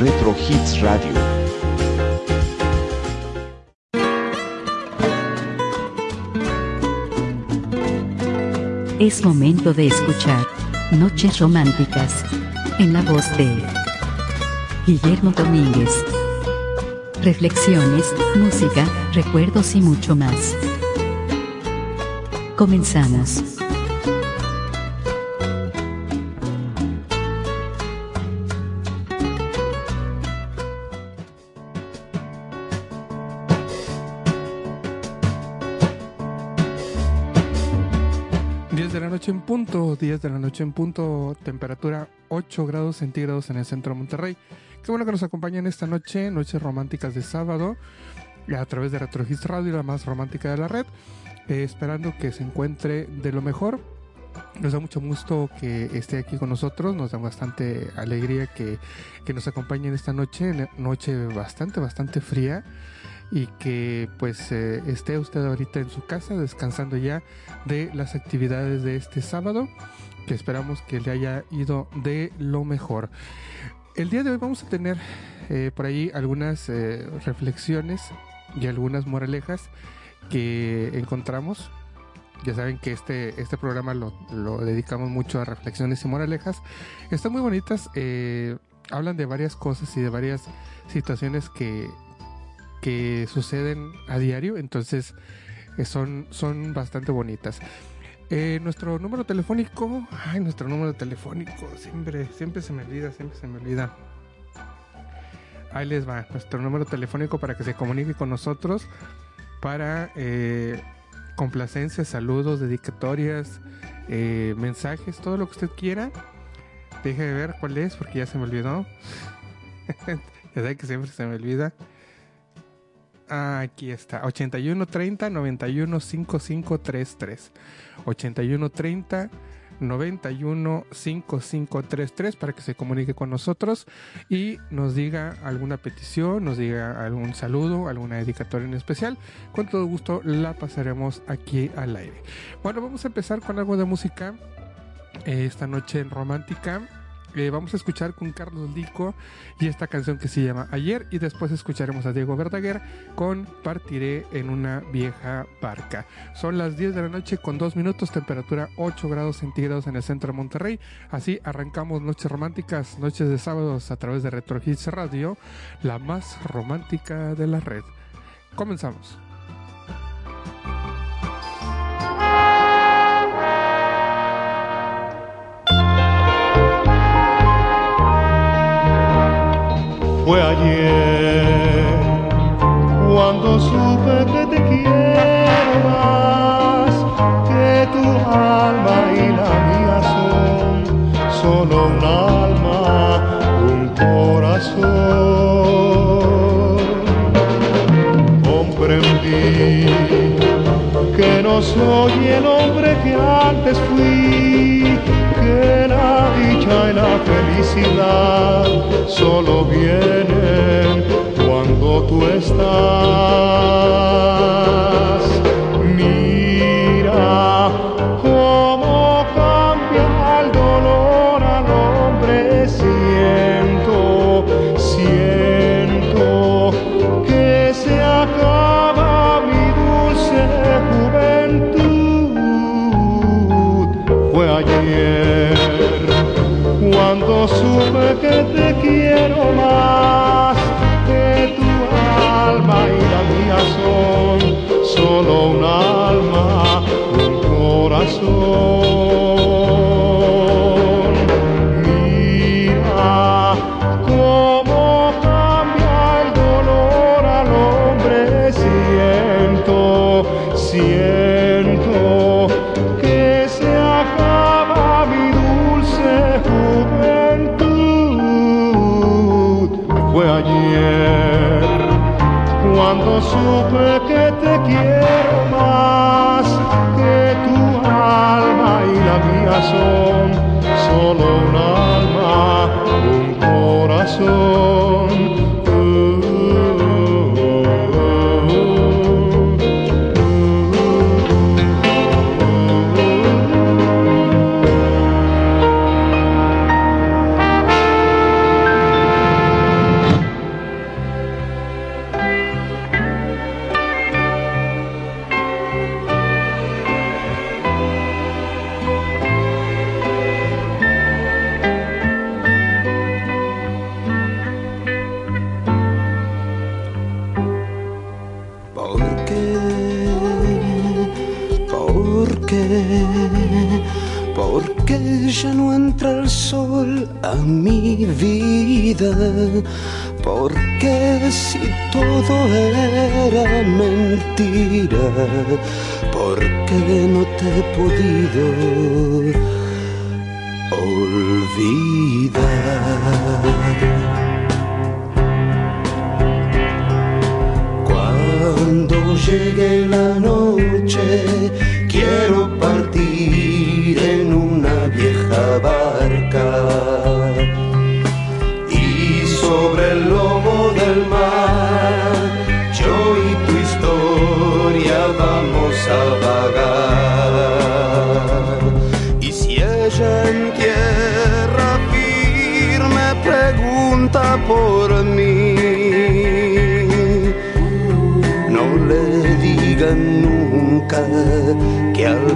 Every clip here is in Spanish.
Retro Hits Radio. Es momento de escuchar Noches Románticas en la voz de Guillermo Domínguez. Reflexiones, música, recuerdos y mucho más. Comenzamos. 10 de la noche en punto, temperatura 8 grados centígrados en el centro de Monterrey. Qué bueno que nos acompañan esta noche, noches románticas de sábado, a través de Retrogist Radio, la más romántica de la red. Eh, esperando que se encuentre de lo mejor. Nos da mucho gusto que esté aquí con nosotros, nos da bastante alegría que, que nos acompañen esta noche, noche bastante, bastante fría y que pues eh, esté usted ahorita en su casa descansando ya de las actividades de este sábado que esperamos que le haya ido de lo mejor. El día de hoy vamos a tener eh, por ahí algunas eh, reflexiones y algunas moralejas que encontramos. Ya saben que este, este programa lo, lo dedicamos mucho a reflexiones y moralejas. Están muy bonitas. eh, hablan de varias cosas y de varias situaciones que, que suceden a diario. Entonces eh, son, son bastante bonitas. Eh, nuestro número telefónico, ay, nuestro número telefónico, siempre, siempre se me olvida, siempre se me olvida. Ahí les va, nuestro número telefónico para que se comunique con nosotros para eh, complacencias, saludos, dedicatorias, eh, mensajes, todo lo que usted quiera. Deje de ver cuál es porque ya se me olvidó. ya sabe que siempre se me olvida. Aquí está. 8130 91 5533. 8130 91 5533 para que se comunique con nosotros y nos diga alguna petición, nos diga algún saludo, alguna dedicatoria en especial. Con todo gusto la pasaremos aquí al aire. Bueno, vamos a empezar con algo de música eh, esta noche en romántica. Eh, vamos a escuchar con Carlos Lico y esta canción que se llama Ayer y después escucharemos a Diego Verdaguer con Partiré en una vieja barca. Son las 10 de la noche con 2 minutos, temperatura 8 grados centígrados en el centro de Monterrey. Así arrancamos noches románticas, noches de sábados a través de Retro Hits Radio, la más romántica de la red. Comenzamos. Fue ayer cuando supe que te quiero más, que tu alma y la mía son solo un alma, un corazón. Comprendí que no soy el hombre que antes fui, que la dicha y la felicidad solo vienen cuando tú estás. Vida. Porque si todo era mentira, porque no te he podido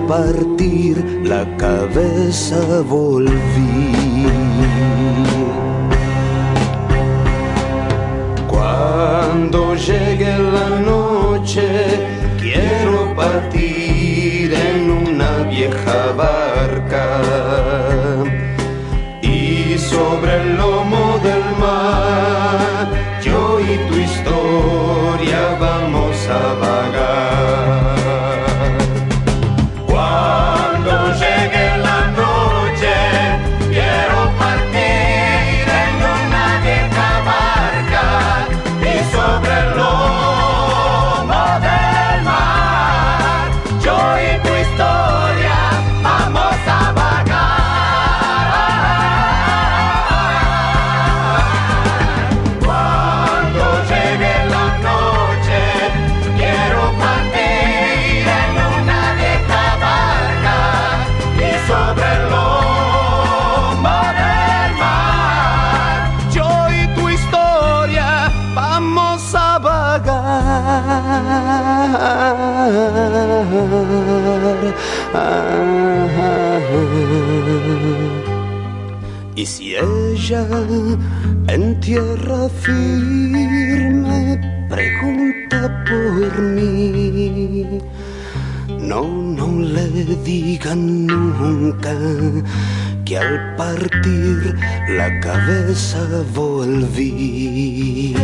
partir la cabeza volví. Cuando llegue la noche, quiero partir en una vieja barca en tierra firme pregunta por mí, no, no le digan nunca que al partir la cabeza volví.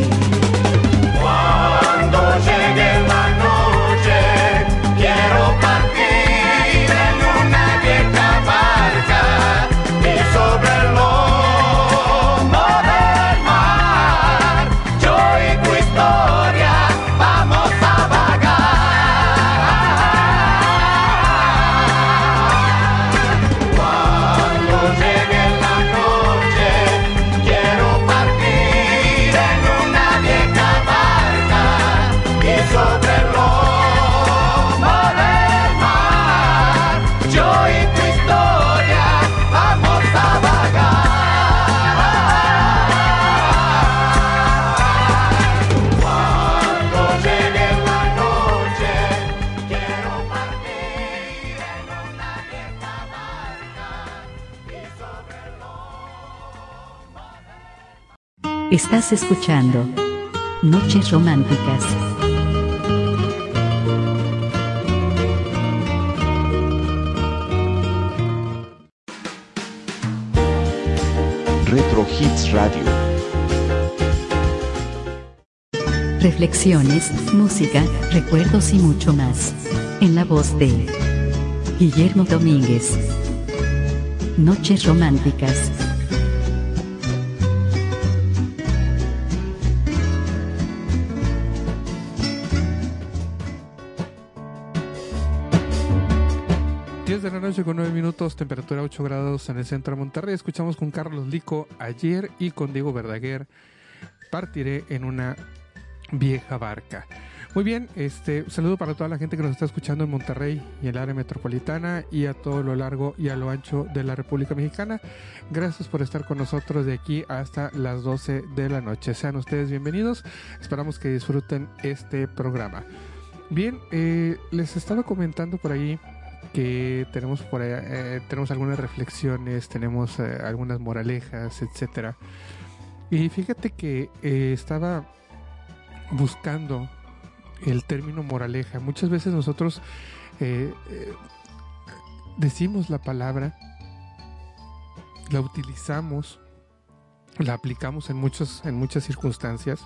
Estás escuchando Noches Románticas. Retro Hits Radio. Reflexiones, música, recuerdos y mucho más. En la voz de Guillermo Domínguez. Noches Románticas. Con 9 minutos, temperatura 8 grados en el centro de Monterrey. Escuchamos con Carlos Lico ayer y con Diego Verdaguer. Partiré en una vieja barca. Muy bien, este saludo para toda la gente que nos está escuchando en Monterrey y el área metropolitana y a todo lo largo y a lo ancho de la República Mexicana. Gracias por estar con nosotros de aquí hasta las 12 de la noche. Sean ustedes bienvenidos. Esperamos que disfruten este programa. Bien, eh, les estaba comentando por ahí que tenemos por ahí, eh, tenemos algunas reflexiones, tenemos eh, algunas moralejas, etcétera. Y fíjate que eh, estaba buscando el término moraleja. Muchas veces nosotros decimos la palabra la utilizamos, la aplicamos en, muchos, en muchas circunstancias,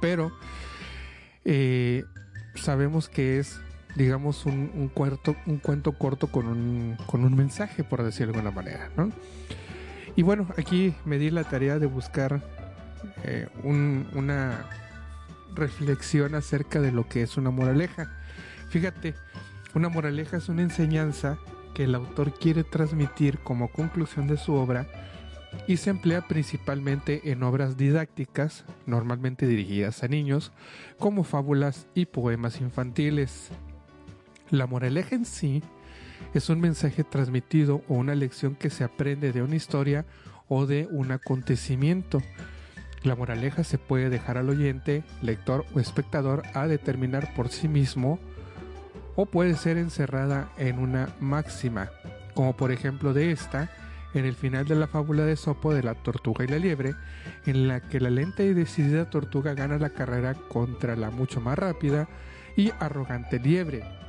pero sabemos que es, digamos, un, un, cuarto, un cuento corto con un, con un mensaje, por decirlo de alguna manera, ¿no? Y bueno, aquí me di la tarea de buscar eh, un, una reflexión acerca de lo que es una moraleja. Fíjate, una moraleja es una enseñanza que el autor quiere transmitir como conclusión de su obra y se emplea principalmente en obras didácticas, normalmente dirigidas a niños, como fábulas y poemas infantiles. La moraleja en sí es un mensaje transmitido o una lección que se aprende de una historia o de un acontecimiento. La moraleja se puede dejar al oyente, lector o espectador a determinar por sí mismo o puede ser encerrada en una máxima, como por ejemplo de esta, en el final de la fábula de Sopo de la tortuga y la liebre, en la que la lenta y decidida tortuga gana la carrera contra la mucho más rápida y arrogante liebre.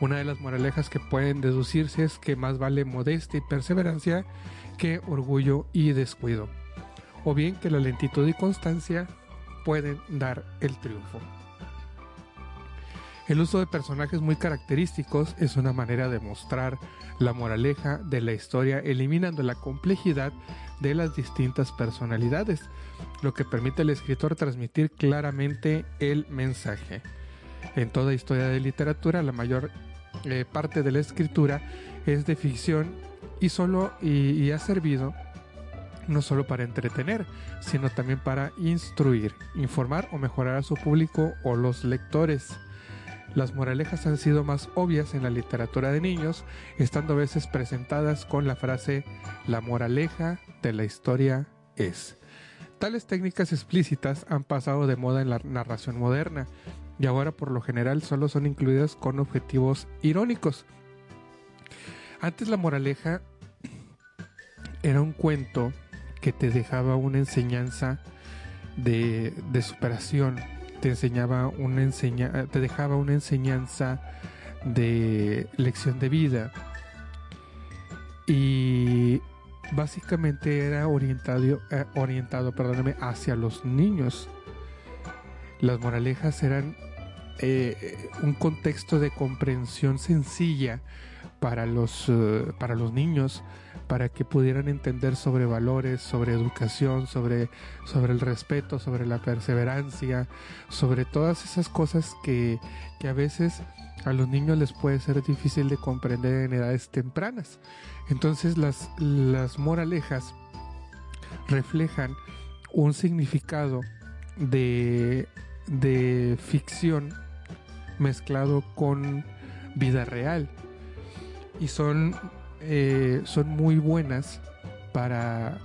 Una de las moralejas que pueden deducirse es que más vale modestia y perseverancia que orgullo y descuido, o bien que la lentitud y constancia pueden dar el triunfo. El uso de personajes muy característicos es una manera de mostrar la moraleja de la historia eliminando la complejidad de las distintas personalidades, lo que permite al escritor transmitir claramente el mensaje. En toda historia de literatura, la mayor eh, parte de la escritura es de ficción y solo y, y ha servido no solo para entretener, sino también para instruir, informar o mejorar a su público o los lectores. Las moralejas han sido más obvias en la literatura de niños, estando a veces presentadas con la frase la moraleja de la historia es. Tales técnicas explícitas han pasado de moda en la narración moderna y ahora por lo general solo son incluidas con objetivos irónicos. Antes la moraleja era un cuento que te dejaba una enseñanza de, de superación, te enseñaba una enseña, te dejaba una enseñanza de lección de vida y básicamente era orientado, eh, orientado perdóname, hacia los niños. Las moralejas eran eh, un contexto de comprensión sencilla para los, uh, para los niños, para que pudieran entender sobre valores, sobre educación, sobre, sobre el respeto, sobre la perseverancia, sobre todas esas cosas que, que a veces a los niños les puede ser difícil de comprender en edades tempranas. Entonces las, las moralejas reflejan un significado de, de ficción mezclado con vida real y son, eh, son muy buenas para,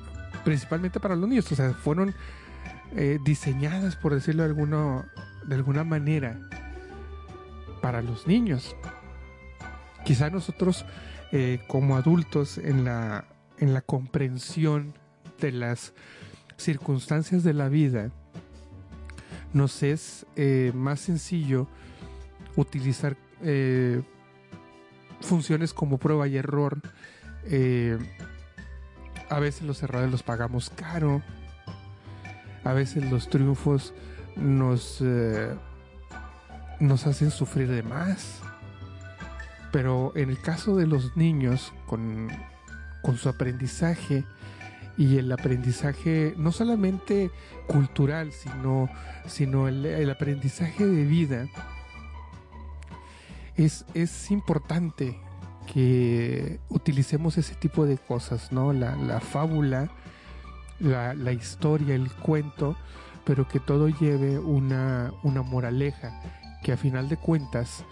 principalmente para los niños, o sea, fueron eh, diseñadas, por decirlo de, alguno, de alguna manera, para los niños. Quizá nosotros eh, como adultos en la, en la comprensión de las circunstancias de la vida, nos es eh, más sencillo utilizar eh, funciones como prueba y error. Eh, a veces los errores los pagamos caro. A veces los triunfos nos, nos hacen sufrir de más. Pero en el caso de los niños, con, con su aprendizaje y el aprendizaje no solamente cultural, sino, sino el, aprendizaje de vida, es, es importante que utilicemos ese tipo de cosas, ¿no? La, la fábula, la, la, historia, el cuento, pero que todo lleve una, una moraleja que a final de cuentas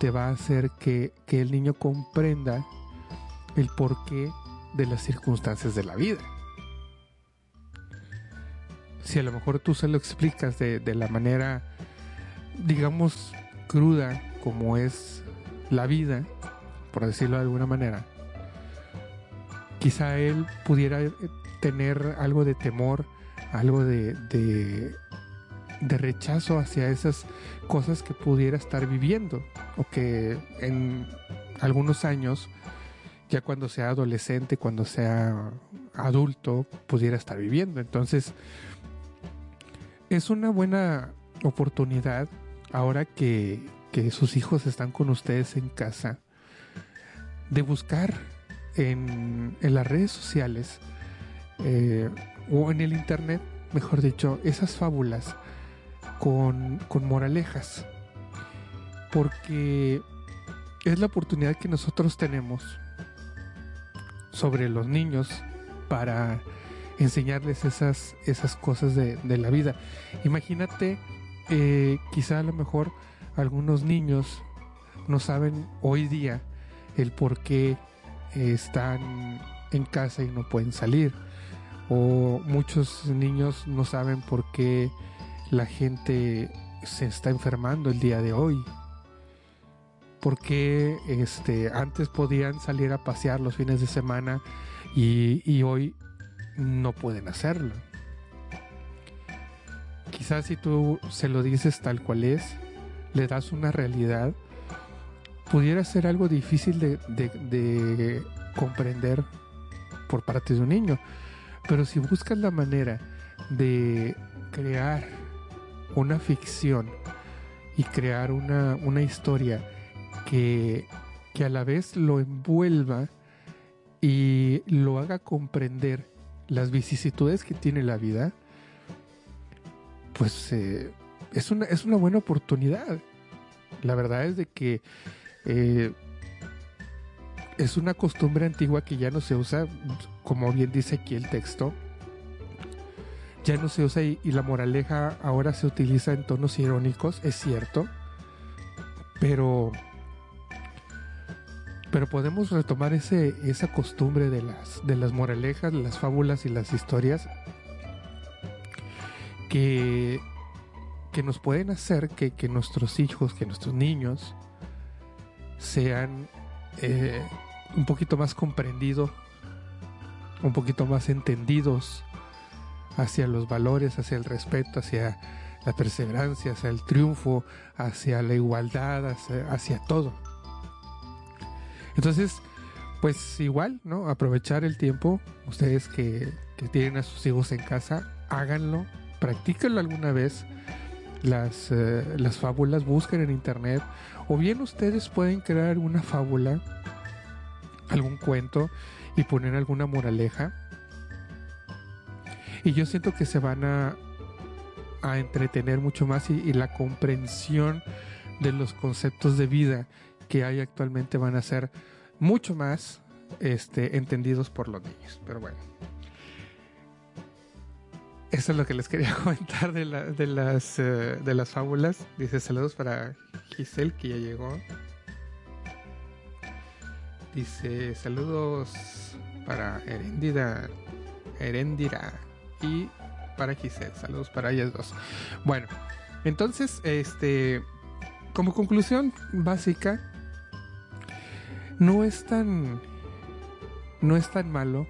te va a hacer que, que el niño comprenda el porqué de las circunstancias de la vida. Si a lo mejor tú se lo explicas de, de la manera, digamos, cruda, como es la vida, por decirlo de alguna manera, quizá él pudiera tener algo de temor, algo de, de, de, rechazo hacia esas cosas que pudiera estar viviendo o que en algunos años ya cuando sea adolescente, cuando sea adulto, pudiera estar viviendo. Entonces, es una buena oportunidad ahora que, que sus hijos están con ustedes en casa de buscar en, en las redes sociales eh, o en el internet, mejor dicho, esas fábulas con, con moralejas. Porque es la oportunidad que nosotros tenemos sobre los niños para enseñarles esas, esas cosas de, de la vida. Imagínate, eh, quizá a lo mejor algunos niños no saben hoy día el por qué están en casa y no pueden salir. O muchos niños no saben por qué la gente se está enfermando el día de hoy. Porque este, antes podían salir a pasear los fines de semana y, y hoy no pueden hacerlo. Quizás si tú se lo dices tal cual es, le das una realidad, pudiera ser algo difícil de, de, de comprender por parte de un niño. Pero si buscas la manera de crear una ficción y crear una, una historia que, que, a la vez lo envuelva y lo haga comprender las vicisitudes que tiene la vida, pues eh, es, una, es una buena oportunidad. La verdad es de que eh, es una costumbre antigua que ya no se usa, como bien dice aquí el texto. Ya no se usa y, y la moraleja ahora se utiliza en tonos irónicos, es cierto. Pero pero podemos retomar ese, esa costumbre de las, de las moralejas, las fábulas y las historias que, que nos pueden hacer que, que nuestros hijos, que nuestros niños sean eh, un poquito más comprendidos, un poquito más entendidos hacia los valores, hacia el respeto, hacia la perseverancia, hacia el triunfo, hacia la igualdad, hacia, hacia todo. Entonces, pues igual, ¿no? Aprovechar el tiempo, ustedes que, tienen a sus hijos en casa, háganlo, practíquenlo alguna vez. Las, eh, las fábulas, busquen en internet. O bien ustedes pueden crear una fábula, algún cuento y poner alguna moraleja. Y yo siento que se van a, entretener mucho más y la comprensión de los conceptos de vida que hay actualmente van a ser mucho más este, entendidos por los niños. Pero bueno. Eso es lo que les quería comentar de, la, de, las, uh, de las fábulas. Dice saludos para Giselle, que ya llegó. Dice saludos para Herendira, Herendira y para Giselle. Saludos para ellas dos. Bueno, entonces, este, como conclusión básica, no es tan, no es tan malo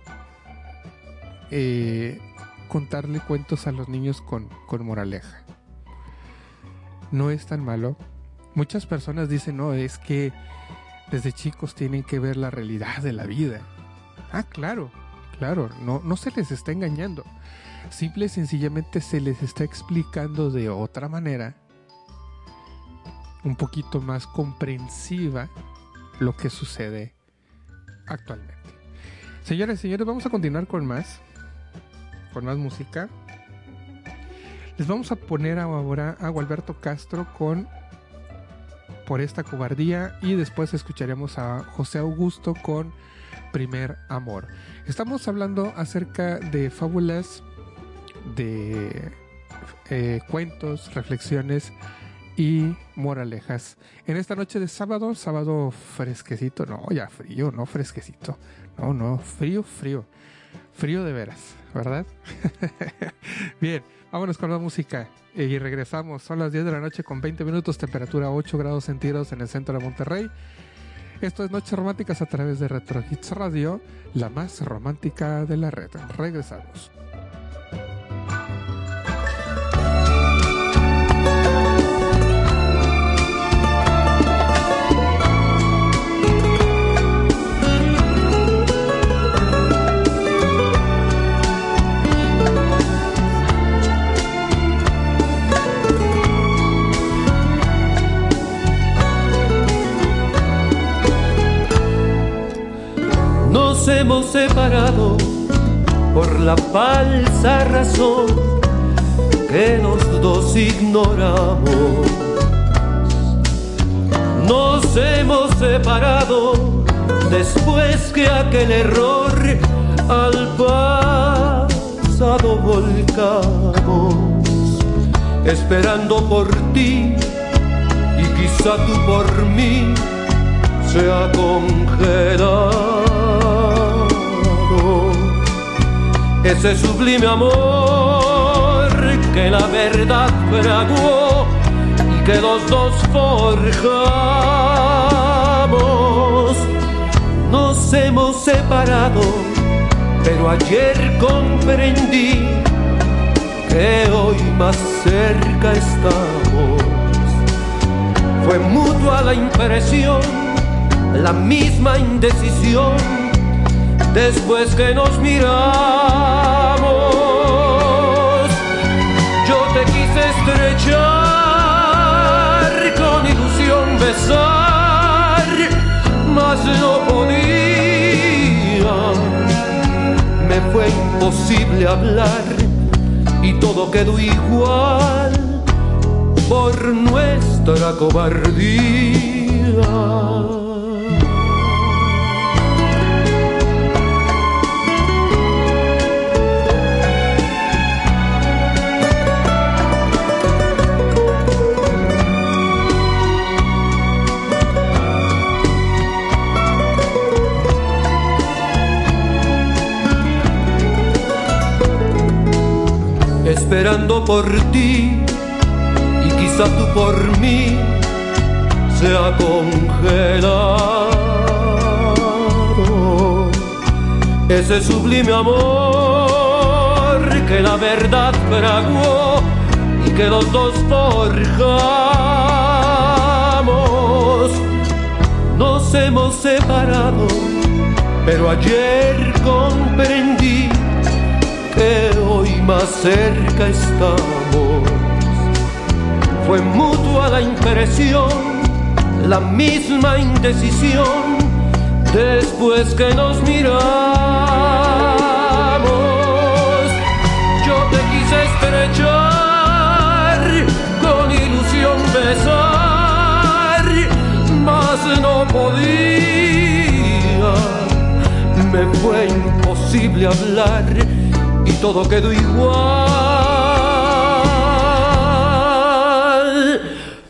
eh, contarle cuentos a los niños con, con moraleja. No es tan malo. Muchas personas dicen, no, es que desde chicos tienen que ver la realidad de la vida. Ah, claro, claro, no, no se les está engañando. Simple y sencillamente se les está explicando de otra manera, un poquito más comprensiva, lo que sucede actualmente. Señores señores, vamos a continuar con más con más música. Les vamos a poner ahora a Gualberto Castro con Por esta cobardía y después escucharemos a José Augusto con Primer Amor. Estamos hablando acerca de fábulas, de eh, cuentos, reflexiones y moralejas. En esta noche de sábado, sábado fresquecito, no, ya frío, no fresquecito, no, no, frío, frío, frío de veras. ¿verdad? Bien, vámonos con la música y regresamos. Son las 10 de la noche con 20 minutos, temperatura 8 grados centígrados en el centro de Monterrey. Esto es Noches Románticas a través de Retro Hits Radio, la más romántica de la red. Regresamos. Hemos separado por la falsa razón que los dos ignoramos. Nos hemos separado después que aquel error al pasado volcamos, esperando por ti y quizá tú por mí se ha congelado ese sublime amor que la verdad fraguó y que los dos forjamos. Nos hemos separado, pero ayer comprendí que hoy más cerca estamos. Fue mutua la impresión la misma indecisión después que nos miramos. Yo te quise estrechar con ilusión besar, mas no podía. Me fue imposible hablar y todo quedó igual por nuestra cobardía. Esperando por ti y quizá tú por mí se ha congelado ese sublime amor que la verdad fraguó y que los dos forjamos. Nos hemos separado, pero ayer comprendí más cerca estamos. Fue mutua la impresión, la misma indecisión, después que nos miramos. Yo te quise estrechar, con ilusión besar, mas no podía. Me fue imposible hablar todo quedó igual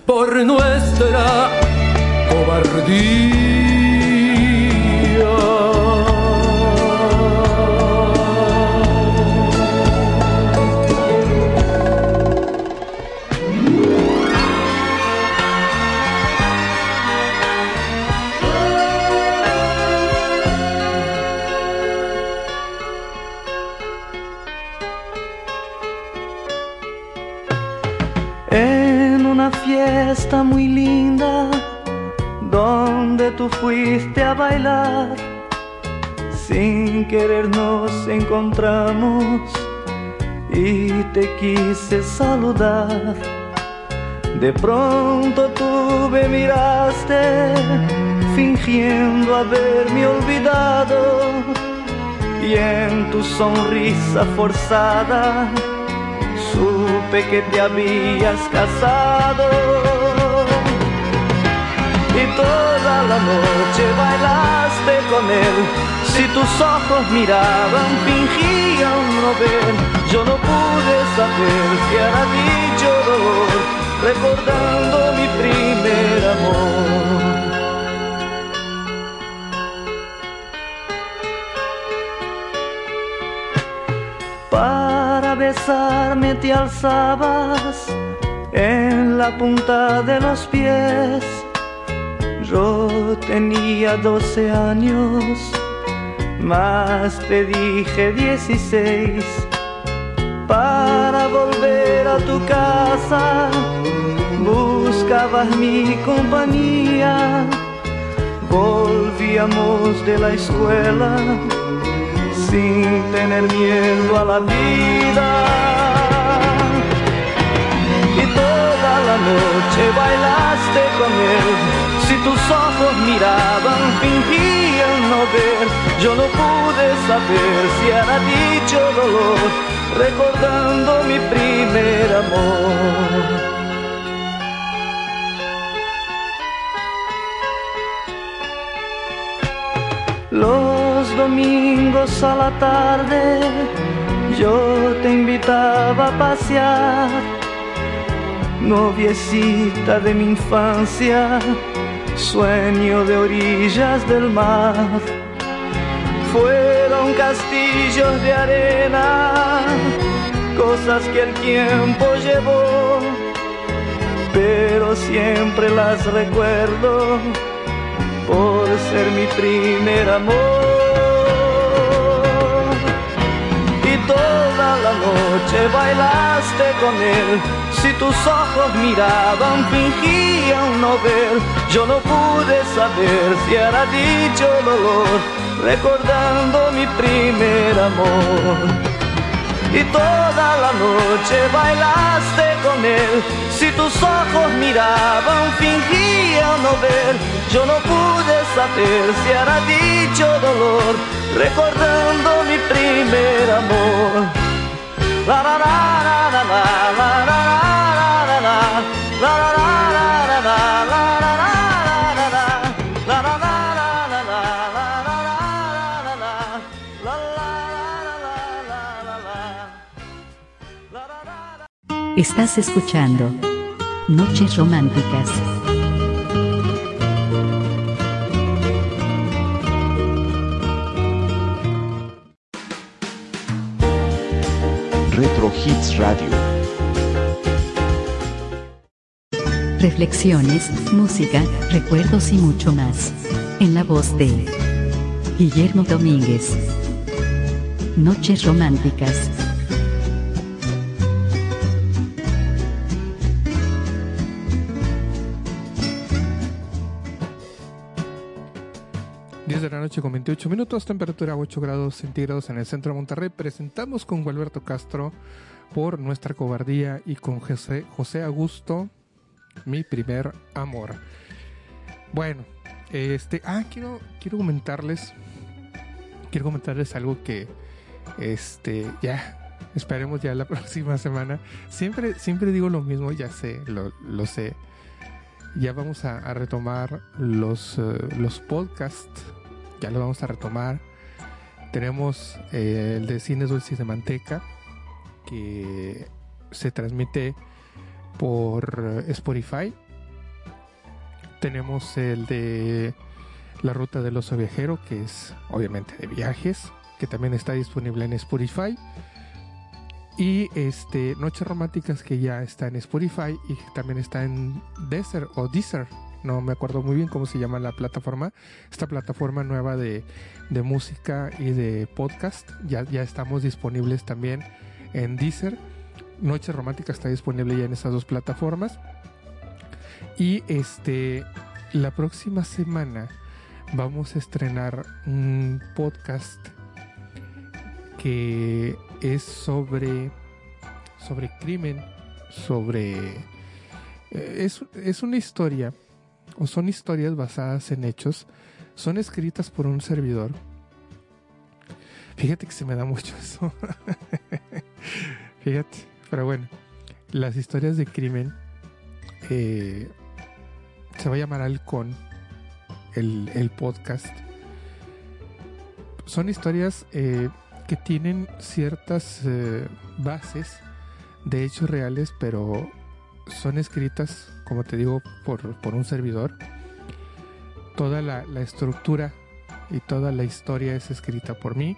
por nuestra cobardía. Tú fuiste a bailar. Sin querer nos encontramos y te quise saludar. De pronto tú me miraste fingiendo haberme olvidado y en tu sonrisa forzada supe que te habías casado. Toda la noche bailaste con él. Si tus ojos miraban, fingían no ver. Yo no pude saber si era dicho dolor, recordando mi primer amor. besarme te alzabas en la punta de los pies. Yo tenía doce años, más te dije dieciséis. Para volver a tu casa, buscabas mi compañía. Volvíamos de la escuela sin tener miedo a la vida. Y toda la noche bailaste con él, tus ojos miraban, fingían no ver. Yo no pude saber si era dicho dolor, recordando mi primer amor. Los domingos a la tarde yo te invitaba a pasear, noviecita de mi infancia, sueño de orillas del mar. Fueron castillos de arena, cosas que el tiempo llevó, pero siempre las recuerdo por ser mi primer amor. Y toda la noche bailaste con él. Si tus ojos miraban, fingían no ver. Yo no pude saber si era dicho dolor, recordando mi primer amor y toda la noche bailaste con él. Si tus ojos miraban, fingían no ver. Yo no pude saber si era dicho dolor, recordando mi primer amor. La la la Estás escuchando Noches Románticas. Retro Hits Radio. Reflexiones, música, recuerdos y mucho más. En la voz de Guillermo Domínguez. Noches Románticas. Noche con 28 minutos, temperatura 8 grados centígrados en el centro de Monterrey. Presentamos con Gualberto Castro por nuestra cobardía y con José, José Augusto, mi primer amor. Bueno, este, ah, quiero, quiero comentarles, quiero comentarles algo que, este, ya, esperemos ya la próxima semana. Siempre, siempre digo lo mismo, ya sé, lo, lo sé. Ya vamos a, retomar los, eh, los podcasts, ya lo vamos a retomar. Tenemos eh, el de Cines Dulces de Manteca, que se transmite por Spotify. Tenemos el de La Ruta del Oso Viajero, que es obviamente de viajes, que también está disponible en Spotify. Y este Noches Románticas que ya está en Spotify y también está en Deezer o Deezer. No me acuerdo muy bien cómo se llama la plataforma. Esta plataforma nueva de, de música y de podcast. Ya, ya estamos disponibles también en Deezer. Noches Románticas está disponible ya en esas dos plataformas. Y este la próxima semana vamos a estrenar un podcast que es sobre sobre crimen, sobre eh, es, es una historia o son historias basadas en hechos, son escritas por un servidor. Fíjate que se me da mucho eso. Fíjate, pero bueno, las historias de crimen eh, se va a llamar Halcón, el, el podcast. Son historias eh, que tienen ciertas eh, bases de hechos reales, pero son escritas, como te digo, por, por un servidor. Toda la, la, estructura y toda la historia es escrita por mí.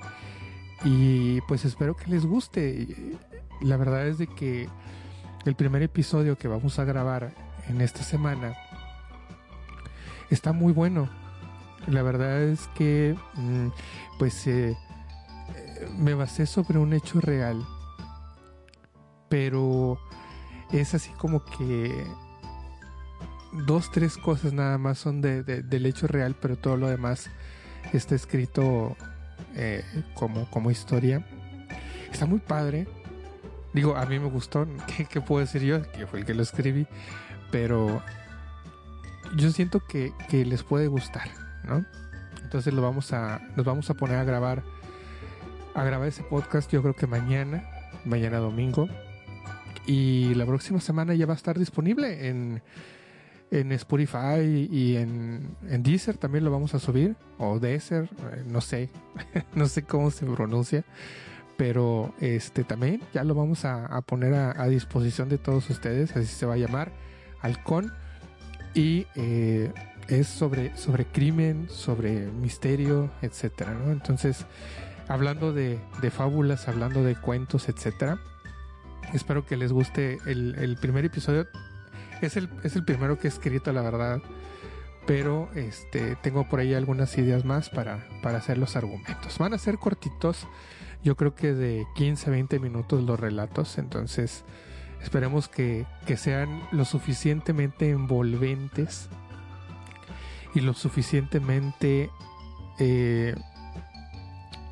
Y pues espero que les guste. La verdad es de que el primer episodio que vamos a grabar en esta semana está muy bueno. La verdad es que mm, pues eh, me basé sobre un hecho real. Pero es así como que dos, tres cosas nada más son de, de, del hecho real, pero todo lo demás está escrito eh, como, como historia. Está muy padre. Digo, a mí me gustó. ¿Qué, ¿Qué, puedo decir yo? Que fue el que lo escribí. Pero yo siento que, que les puede gustar, ¿no? Entonces lo vamos a, nos vamos a poner a grabar, a grabar ese podcast yo creo que mañana, mañana domingo. Y la próxima semana ya va a estar disponible en, en Spotify y en, en Deezer también lo vamos a subir. O Deezer, eh, no sé, no sé cómo se pronuncia. Pero este también ya lo vamos a, poner a, a disposición de todos ustedes. Así se va a llamar Halcón. Y eh, es sobre, sobre crimen, sobre misterio, etcétera, ¿no? Entonces, hablando de, de fábulas, hablando de cuentos, etcétera. Espero que les guste el, primer episodio. Es el, es el primero que he escrito, la verdad. Pero este, tengo por ahí algunas ideas más para, para hacer los argumentos. Van a ser cortitos. Yo creo que de 15 a 20 minutos los relatos. Entonces, esperemos que, que sean lo suficientemente envolventes y lo suficientemente eh,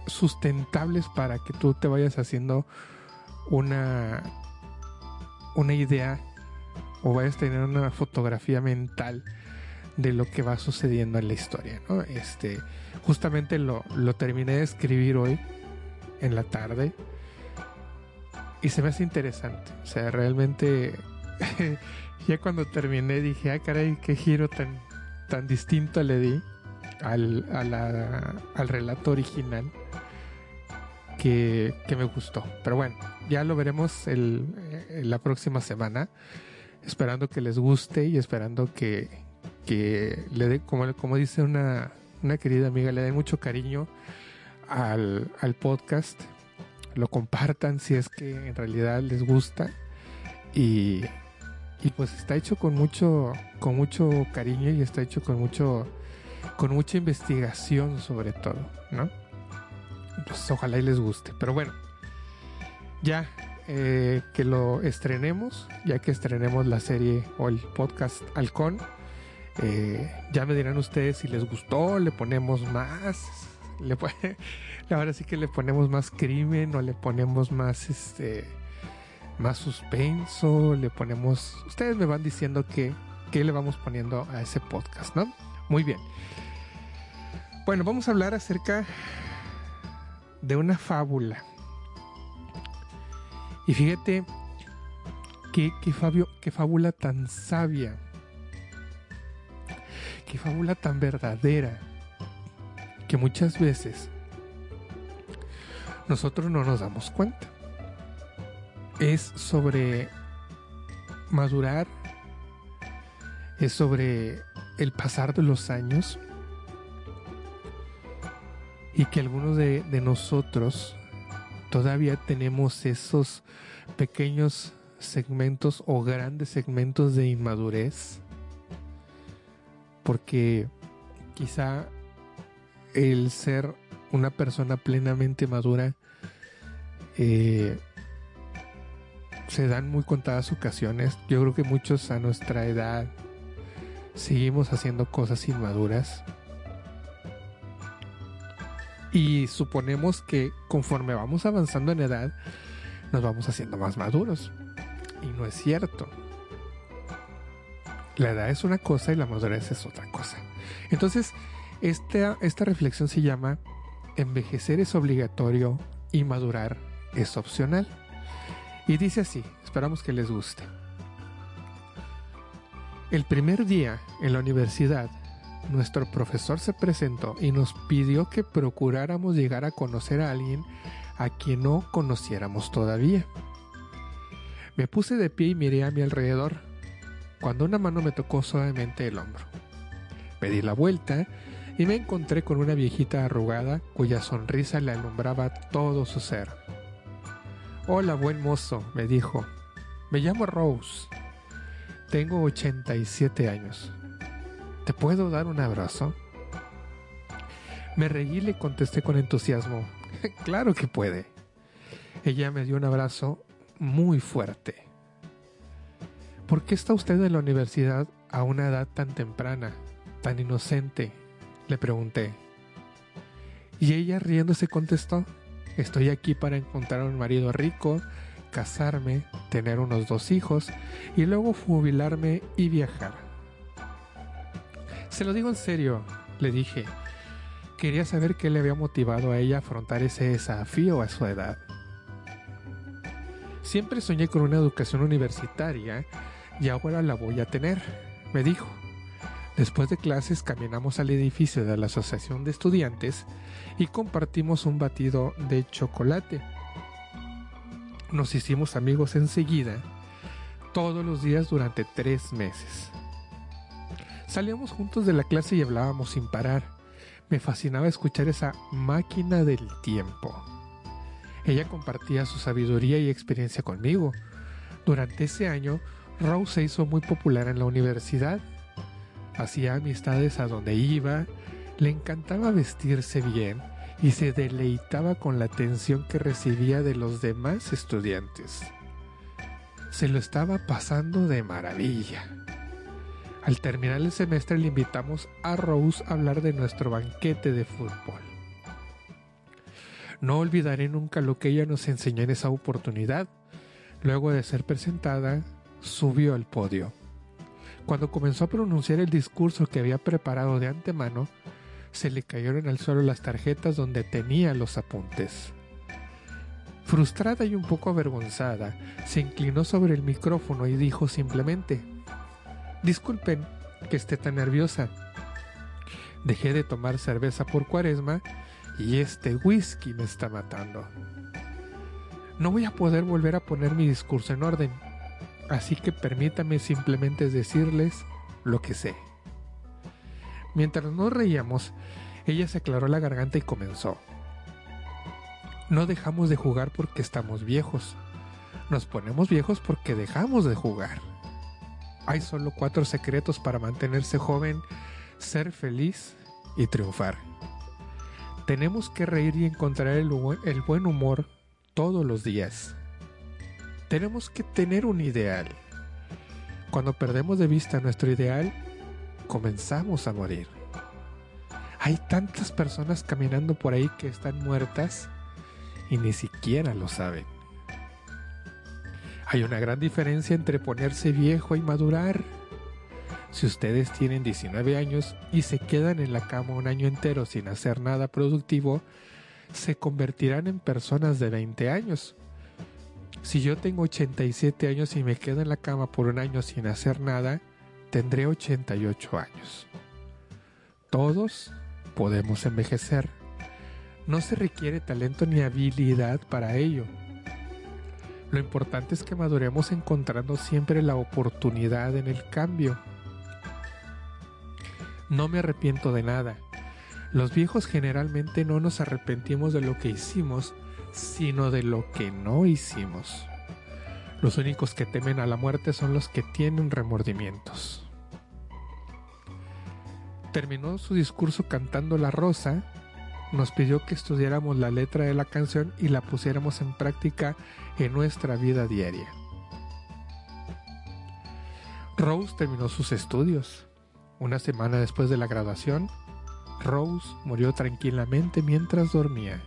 sustentables para que tú te vayas haciendo una, una idea o vayas a tener una fotografía mental de lo que va sucediendo en la historia. Este, justamente lo, lo terminé de escribir hoy en la tarde y se me hace interesante. O sea, realmente ya cuando terminé dije, ah, caray, qué giro tan, tan distinto le di al, al relato original que, que me gustó. Pero bueno, ya lo veremos el, eh, la próxima semana. Esperando que les guste y esperando que, que le dé, como, como dice una, una querida amiga, le den mucho cariño al, al podcast. Lo compartan si es que en realidad les gusta. Y, y pues está hecho con mucho, con mucho cariño y está hecho con mucho, con mucha investigación sobre todo, ¿no? Pues ojalá y les guste. Pero bueno, ya eh, que lo estrenemos, ya que estrenemos la serie o el podcast Halcón, eh, ya me dirán ustedes si les gustó, le ponemos más, le ahora sí que le ponemos más crimen o le ponemos más este más suspenso, le ponemos, ustedes me van diciendo que qué le vamos poniendo a ese podcast, ¿no? Muy bien. Bueno, vamos a hablar acerca de una fábula. Y fíjate qué, qué, Fabio, qué fábula tan sabia, qué fábula tan verdadera, que muchas veces nosotros no nos damos cuenta. Es sobre madurar, es sobre el pasar de los años y que algunos de, de nosotros todavía tenemos esos pequeños segmentos o grandes segmentos de inmadurez porque quizá el ser una persona plenamente madura eh, se dan muy contadas ocasiones. Yo creo que muchos a nuestra edad seguimos haciendo cosas inmaduras y suponemos que conforme vamos avanzando en edad, nos vamos haciendo más maduros. Y no es cierto. La edad es una cosa y la madurez es otra cosa. Entonces, esta, esta reflexión se llama Envejecer es obligatorio y madurar es opcional. Y dice así, esperamos que les guste. El primer día en la universidad, nuestro profesor se presentó y nos pidió que procuráramos llegar a conocer a alguien a quien no conociéramos todavía. Me puse de pie y miré a mi alrededor, cuando una mano me tocó suavemente el hombro. Me di la vuelta y me encontré con una viejita arrugada cuya sonrisa le alumbraba todo su ser. Hola, buen mozo, me dijo. Me llamo Rose. Tengo 87 años. ¿Te puedo dar un abrazo? Me reí y le contesté con entusiasmo. claro que puede. Ella me dio un abrazo muy fuerte. ¿Por qué está usted en la universidad a una edad tan temprana, tan inocente? Le pregunté. Y ella riéndose contestó, estoy aquí para encontrar un marido rico, casarme, tener unos dos hijos y luego jubilarme y viajar. Se lo digo en serio, le dije. Quería saber qué le había motivado a ella a afrontar ese desafío a su edad. Siempre soñé con una educación universitaria y ahora la voy a tener, me dijo. Después de clases caminamos al edificio de la Asociación de Estudiantes y compartimos un batido de chocolate. Nos hicimos amigos enseguida, todos los días durante tres meses. Salíamos juntos de la clase y hablábamos sin parar. Me fascinaba escuchar esa máquina del tiempo. Ella compartía su sabiduría y experiencia conmigo. Durante ese año, Rose se hizo muy popular en la universidad. Hacía amistades a donde iba, le encantaba vestirse bien y se deleitaba con la atención que recibía de los demás estudiantes. Se lo estaba pasando de maravilla. Al terminar el semestre le invitamos a Rose a hablar de nuestro banquete de fútbol. No olvidaré nunca lo que ella nos enseñó en esa oportunidad. Luego de ser presentada, subió al podio. Cuando comenzó a pronunciar el discurso que había preparado de antemano, se le cayeron al suelo las tarjetas donde tenía los apuntes. Frustrada y un poco avergonzada, se inclinó sobre el micrófono y dijo simplemente, Disculpen que esté tan nerviosa. Dejé de tomar cerveza por cuaresma y este whisky me está matando. No voy a poder volver a poner mi discurso en orden, así que permítame simplemente decirles lo que sé. Mientras nos reíamos, ella se aclaró la garganta y comenzó. No dejamos de jugar porque estamos viejos. Nos ponemos viejos porque dejamos de jugar. Hay solo cuatro secretos para mantenerse joven, ser feliz y triunfar. Tenemos que reír y encontrar el, el, buen humor todos los días. Tenemos que tener un ideal. Cuando perdemos de vista nuestro ideal, comenzamos a morir. Hay tantas personas caminando por ahí que están muertas y ni siquiera lo saben. Hay una gran diferencia entre ponerse viejo y madurar. Si ustedes tienen 19 años y se quedan en la cama un año entero sin hacer nada productivo, se convertirán en personas de 20 años. Si yo tengo 87 años y me quedo en la cama por un año sin hacer nada, tendré 88 años. Todos podemos envejecer. No se requiere talento ni habilidad para ello. Lo importante es que maduremos encontrando siempre la oportunidad en el cambio. No me arrepiento de nada. Los viejos generalmente no nos arrepentimos de lo que hicimos, sino de lo que no hicimos. Los únicos que temen a la muerte son los que tienen remordimientos. Terminó su discurso cantando La Rosa nos pidió que estudiáramos la letra de la canción y la pusiéramos en práctica en nuestra vida diaria. Rose terminó sus estudios. Una semana después de la graduación, Rose murió tranquilamente mientras dormía.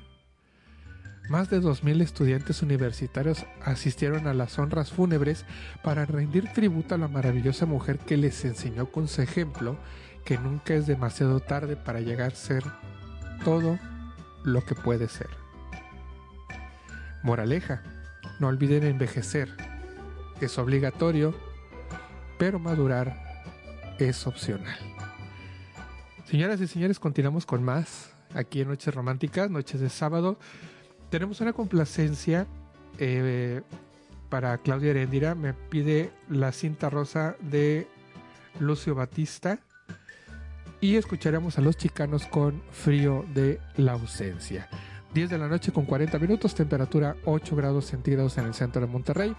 Más de 2.000 estudiantes universitarios asistieron a las honras fúnebres para rendir tributo a la maravillosa mujer que les enseñó con su ejemplo que nunca es demasiado tarde para llegar a ser todo lo que puede ser. Moraleja, no olviden envejecer. Es obligatorio, pero madurar es opcional. Señoras y señores, continuamos con más aquí en Noches Románticas, Noches de Sábado. Tenemos una complacencia eh, para Claudia Herendira. Me pide la cinta rosa de Lucio Batista y escucharemos a los chicanos con frío de la ausencia. 10 de la noche con 40 minutos, temperatura 8 grados centígrados en el centro de Monterrey.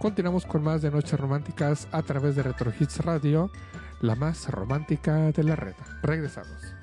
Continuamos con más de Noches Románticas a través de Retro Hits Radio, la más romántica de la red. Regresamos.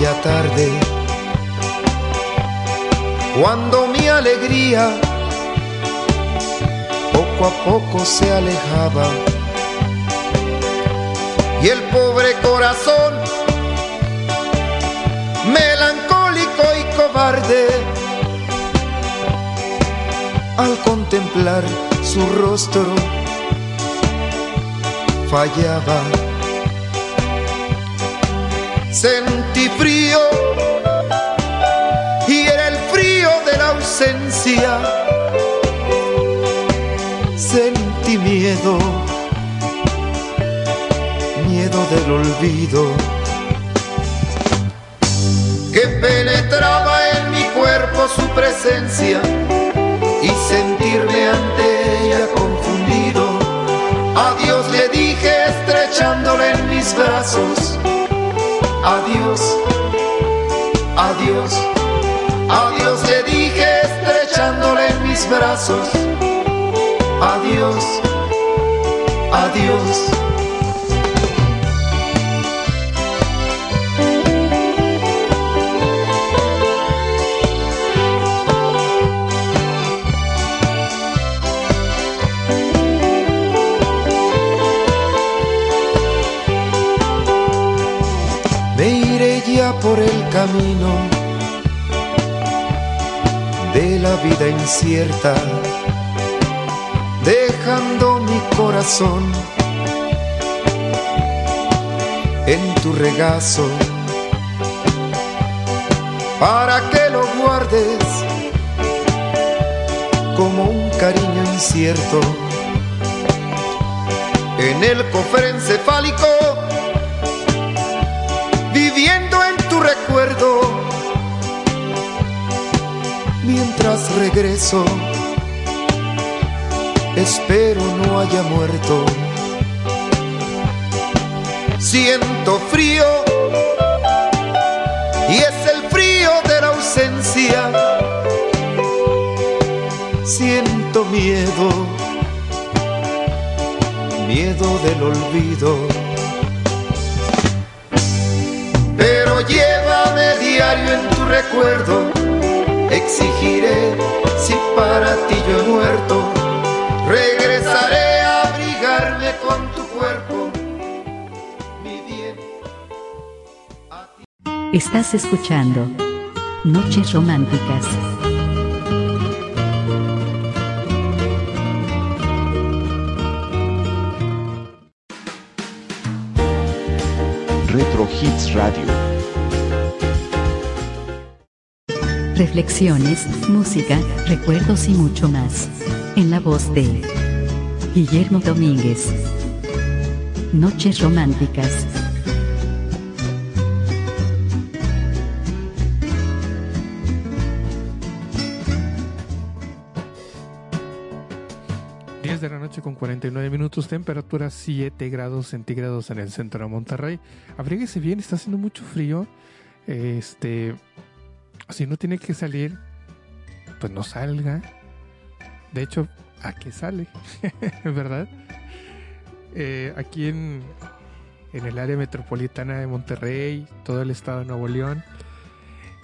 Aquella tarde cuando mi alegría poco a poco se alejaba y el pobre corazón melancólico y cobarde al contemplar su rostro fallaba. Sentí frío y era el frío de la ausencia. Sentí miedo, miedo del olvido que penetraba en mi cuerpo su presencia y sentirme ante ella confundido. Adiós le dije estrechándole en mis brazos. Adiós, adiós, adiós le dije estrechándole en mis brazos. Adiós, adiós. Camino de la vida incierta, dejando mi corazón en tu regazo, para que lo guardes como un cariño incierto en el cofre encefálico mientras regreso espero no haya muerto. Siento frío y es el frío de la ausencia. Siento miedo, miedo del olvido. Pero llévame diario en tu recuerdo, exigiré si para ti yo he muerto. Regresaré a abrigarme con tu cuerpo, mi bien. a ti. Estás escuchando Noches Románticas. Hits Radio. Reflexiones, música, recuerdos y mucho más. En la voz de Guillermo Domínguez. Noches Románticas. 49 minutos, temperatura 7 grados centígrados en el centro de Monterrey. Abríguese bien, está haciendo mucho frío. Este, si no tiene que salir, pues no salga. De hecho, ¿a qué sale? ¿Verdad? Eh, aquí en, en el área metropolitana de Monterrey, todo el estado de Nuevo León,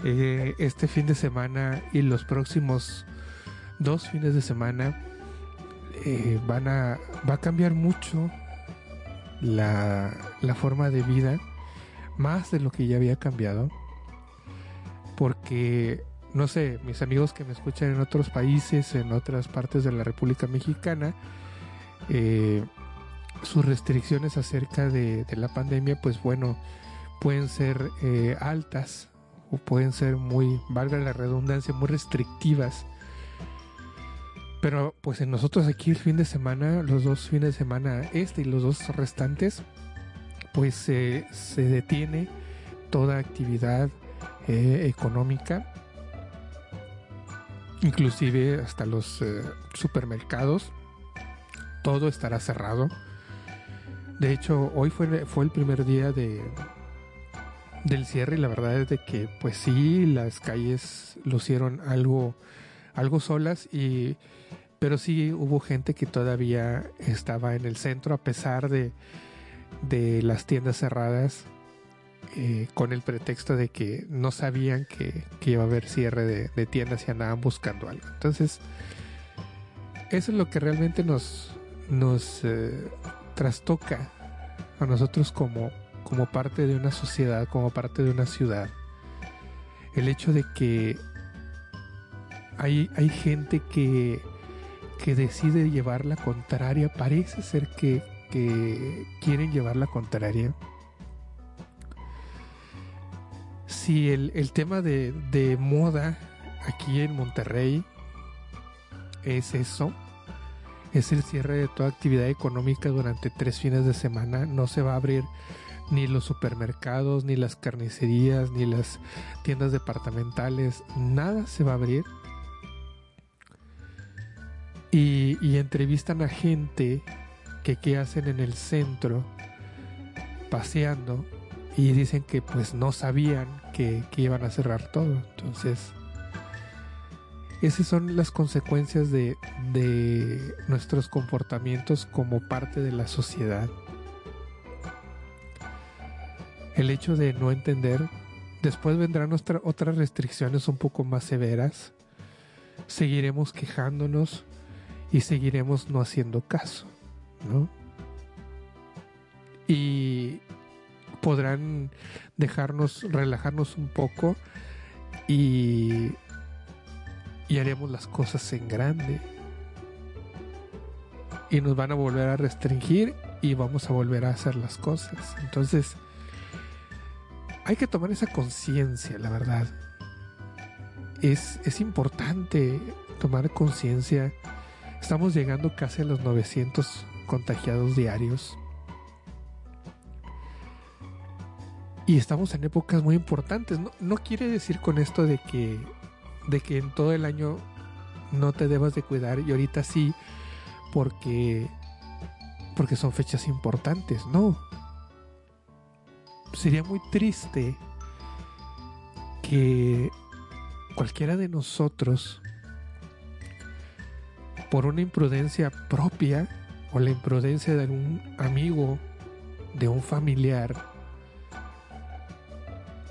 eh, este fin de semana y los próximos dos fines de semana eh, van a, va a cambiar mucho la, la forma de vida, más de lo que ya había cambiado, porque, no sé, mis amigos que me escuchan en otros países, en otras partes de la República Mexicana, eh, sus restricciones acerca de, la pandemia, pues bueno, pueden ser eh, altas o pueden ser muy, valga la redundancia, muy restrictivas. Pero pues en nosotros aquí el fin de semana, los dos fines de semana, este y los dos restantes, pues eh, se detiene toda actividad eh, económica, inclusive hasta los eh, supermercados, todo estará cerrado. De hecho, hoy fue, fue el primer día de, del cierre y la verdad es de que pues sí, las calles lucieron algo, algo solas y pero sí hubo gente que todavía estaba en el centro a pesar de, de las tiendas cerradas eh, con el pretexto de que no sabían que, que iba a haber cierre de, de, tiendas y andaban buscando algo. Entonces, eso es lo que realmente nos, nos eh, trastoca a nosotros como, como parte de una sociedad, como parte de una ciudad. El hecho de que hay, hay gente que que decide llevar la contraria, parece ser que, que quieren llevar la contraria. Si el, el tema de, de, moda aquí en Monterrey es eso, es el cierre de toda actividad económica durante tres fines de semana, no se va a abrir ni los supermercados, ni las carnicerías, ni las tiendas departamentales, nada se va a abrir y, entrevistan a gente que qué hacen en el centro paseando y dicen que pues no sabían que, que, iban a cerrar todo. Entonces, esas son las consecuencias de, de nuestros comportamientos como parte de la sociedad. El hecho de no entender, después vendrán otras restricciones un poco más severas. Seguiremos quejándonos, y seguiremos no haciendo caso, ¿no? Y podrán dejarnos relajarnos un poco y, y haremos las cosas en grande. Y nos van a volver a restringir y vamos a volver a hacer las cosas. Entonces, hay que tomar esa conciencia, la verdad. Es, es importante tomar conciencia Estamos llegando casi a los 900 contagiados diarios. Y estamos en épocas muy importantes. No, no, quiere decir con esto de que, de que en todo el año no te debas de cuidar y ahorita sí, porque porque son fechas importantes, no. Sería muy triste que cualquiera de nosotros por una imprudencia propia o la imprudencia de un amigo, de un familiar,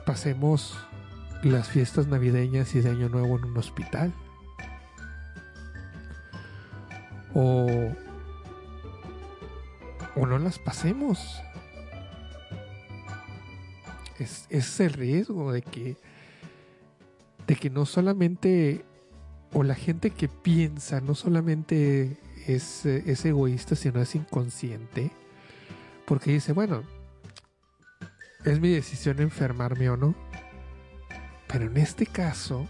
pasemos las fiestas navideñas y de Año Nuevo en un hospital. O, o no las pasemos. Es, es el riesgo de que, de que no solamente, o la gente que piensa, no solamente es, es egoísta, sino es inconsciente. Porque dice, bueno, es mi decisión enfermarme o no. Pero en este caso,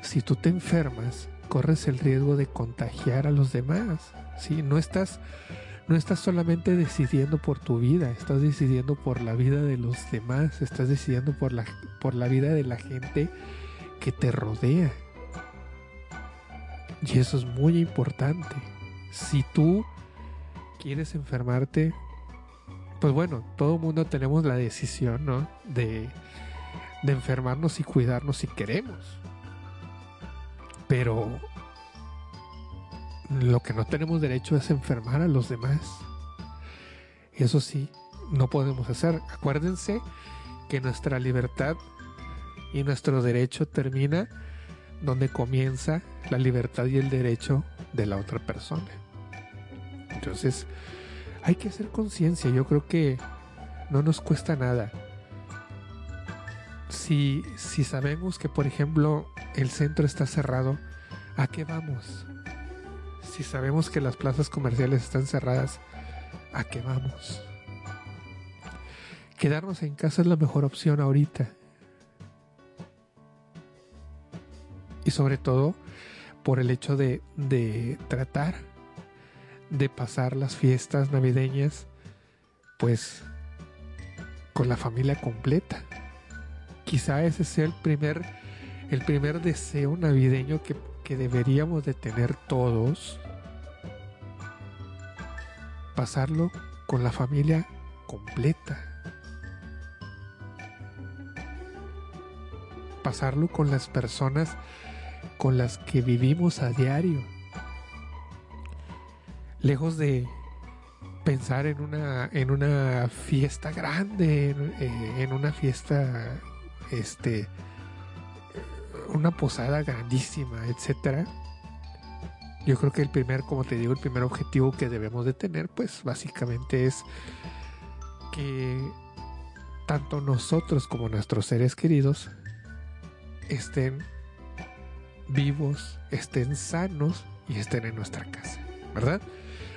si tú te enfermas, corres el riesgo de contagiar a los demás. ¿sí? No, estás, no estás solamente decidiendo por tu vida, estás decidiendo por la vida de los demás, estás decidiendo por la, por la vida de la gente que te rodea. Y eso es muy importante. Si tú quieres enfermarte, pues bueno, todo mundo tenemos la decisión, ¿no? De, de enfermarnos y cuidarnos si queremos. Pero lo que no tenemos derecho es enfermar a los demás. Eso sí, no podemos hacer. Acuérdense que nuestra libertad y nuestro derecho termina donde comienza la libertad y el derecho de la otra persona. Entonces, hay que hacer conciencia. Yo creo que no nos cuesta nada. Si, si sabemos que, por ejemplo, el centro está cerrado, ¿a qué vamos? Si sabemos que las plazas comerciales están cerradas, ¿a qué vamos? Quedarnos en casa es la mejor opción ahorita. Y sobre todo por el hecho de, de tratar de pasar las fiestas navideñas pues con la familia completa. Quizá ese sea el primer el primer deseo navideño que, que deberíamos de tener todos. Pasarlo con la familia completa. Pasarlo con las personas con las que vivimos a diario lejos de pensar en una, en una fiesta grande, en, eh, en una fiesta, este, una posada grandísima, etcétera. Yo creo que el primer, como te digo, el primer objetivo que debemos de tener, pues básicamente es que tanto nosotros como nuestros seres queridos estén vivos, estén sanos y estén en nuestra casa, ¿verdad?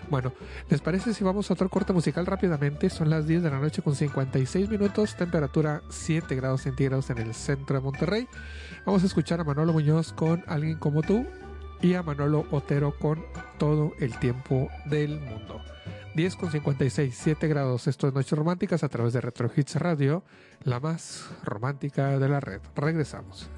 Bueno, ¿les parece si vamos a otro corte musical rápidamente? Son las 10 de la noche con 56 minutos, temperatura 7 grados centígrados en el centro de Monterrey. Vamos a escuchar a Manolo Muñoz con Alguien como tú y a Manolo Otero con Todo el tiempo del mundo. 10 con 56, 7 grados. Esto es Noches Románticas a través de Retro Hits Radio, la más romántica de la red. Regresamos.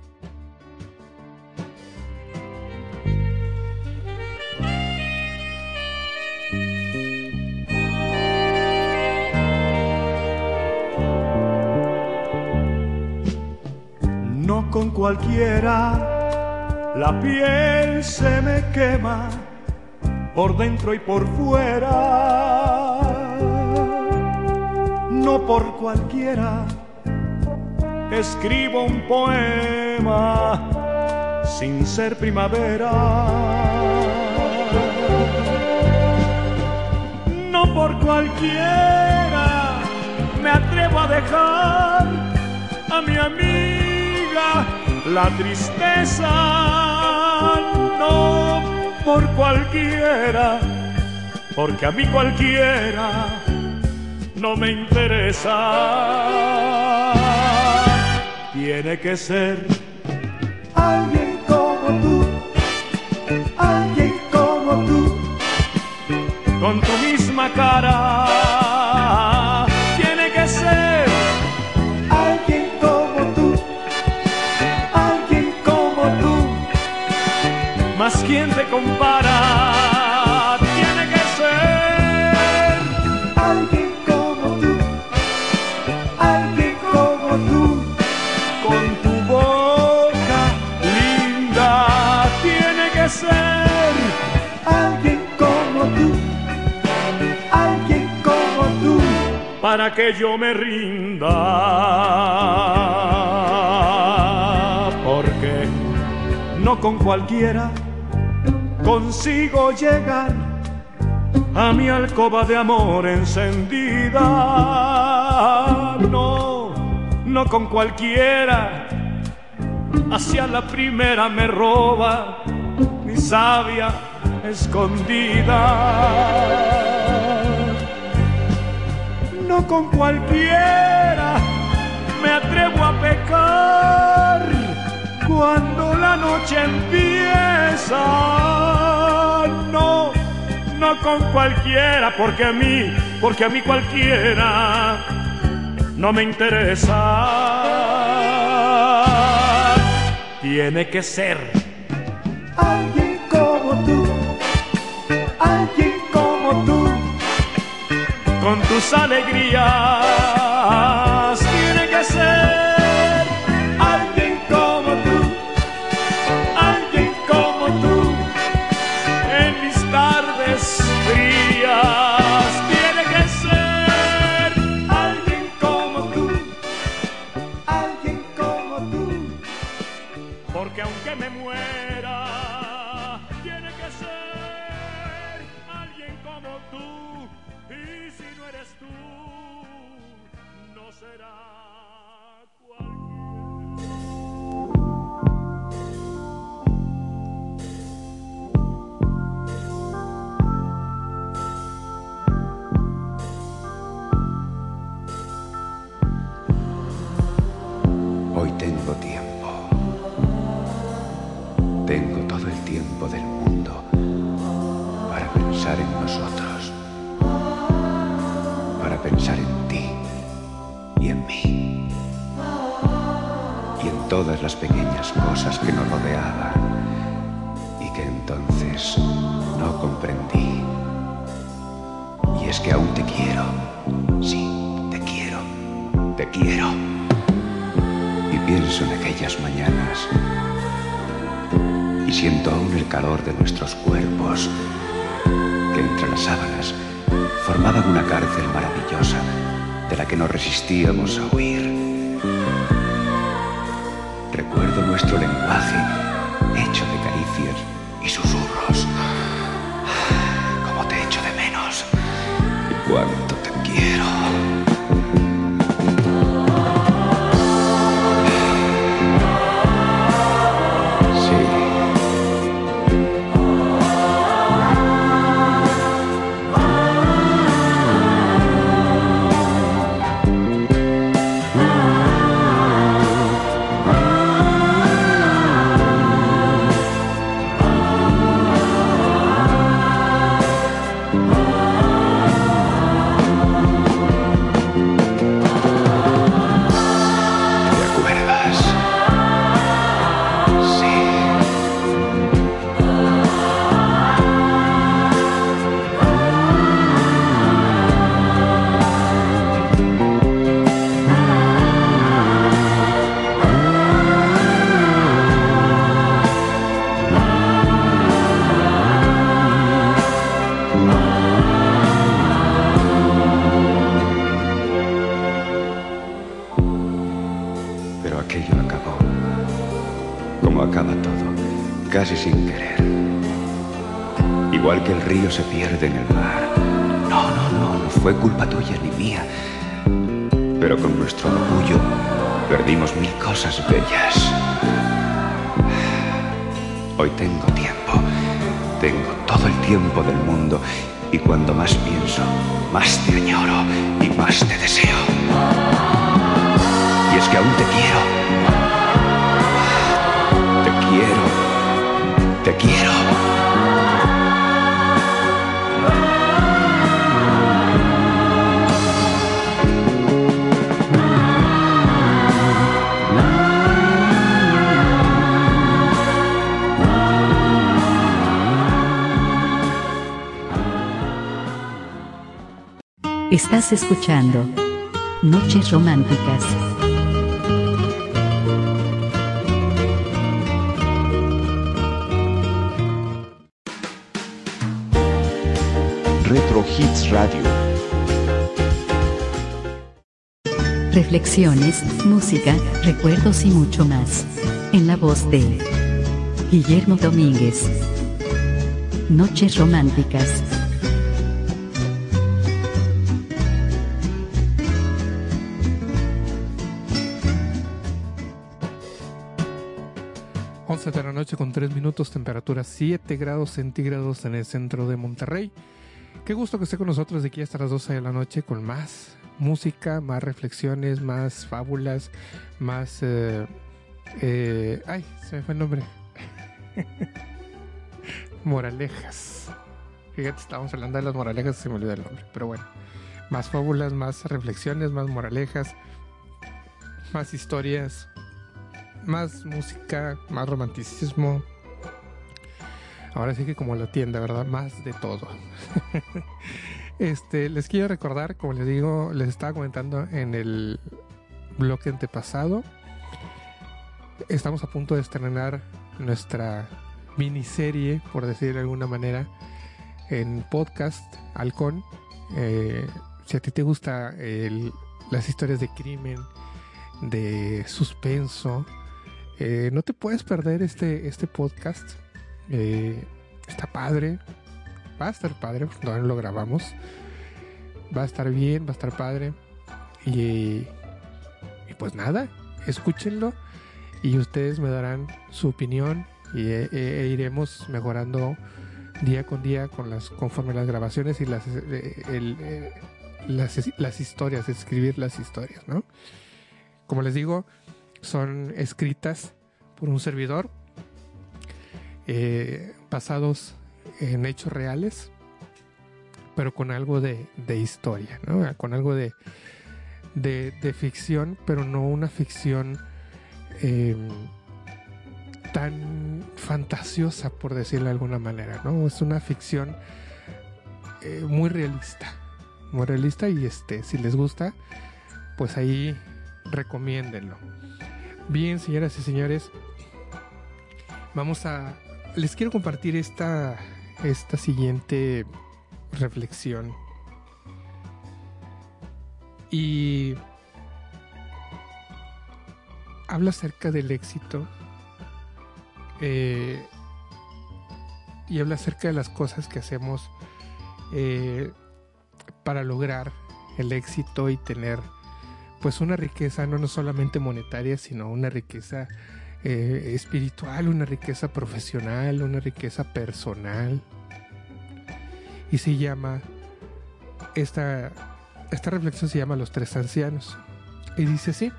Cualquiera la piel se me quema por dentro y por fuera. No por cualquiera escribo un poema sin ser primavera. No por cualquiera me atrevo a dejar a mi amiga la tristeza. No por cualquiera, porque a mí cualquiera no me interesa. Tiene que ser alguien como tú, alguien como tú, con tu misma cara. mas quien te compara tiene que ser alguien como tú, alguien como tú, con tu boca linda tiene que ser alguien como tú, alguien como tú, para que yo me rinda. Porque no con cualquiera consigo llegar a mi alcoba de amor encendida. No, no con cualquiera, hacia la primera me roba mi sabia escondida. No con cualquiera me atrevo a pecar cuando la noche empieza. No no con cualquiera, porque a mí, porque a mí cualquiera no me interesa. Tiene que ser alguien como tú, alguien como tú, con tus alegrías. Se pierde en el. Estás escuchando Noches Románticas. Retro Hits Radio. reflexiones, música, recuerdos y mucho más. En la voz de Guillermo Domínguez. Noches románticas. 3 minutos, temperatura 7 grados centígrados en el centro de Monterrey. Qué gusto que esté con nosotros de aquí hasta las 12 de la noche con más música, más reflexiones, más fábulas, más... Eh, eh, ay, se me fue el nombre. moralejas. Fíjate, estábamos hablando de las moralejas y se me olvidó el nombre. Pero bueno, más fábulas, más reflexiones, más moralejas, más historias, más música, más romanticismo. Ahora sí que como la tienda, ¿verdad? Más de todo. este, les quiero recordar, como les digo, les estaba comentando en el bloque antepasado. Estamos a punto de estrenar nuestra miniserie, por decir de alguna manera, en podcast Halcón. Eh, si a ti te gusta las historias de crimen, de suspenso, eh, no te puedes perder este, este podcast. Eh, está padre. Va a estar padre, no lo grabamos. Va a estar bien, va a estar padre. Y, y pues nada, escúchenlo y ustedes me darán su opinión y e, e, iremos mejorando día con día con las conforme las grabaciones y las eh, las, las historias, escribir las historias, ¿no? Como les digo, son escritas por un servidor, eh, basados en hechos reales, pero con algo de, historia, con algo de, de, ficción, pero no una ficción em, tan fantasiosa, por decirlo de alguna manera. ¿no? Es una ficción eh, muy realista, muy realista y este, si les gusta, pues ahí recomiéndenlo. Bien, señoras y señores, vamos a... Les quiero compartir esta, esta siguiente reflexión. Y habla acerca del éxito eh, y habla acerca de las cosas que hacemos eh, para lograr el éxito y tener pues una riqueza no, no solamente monetaria, sino una riqueza eh, espiritual, una riqueza profesional, una riqueza personal. Y se llama, esta, esta reflexión se llama Los tres ancianos. Y dice así,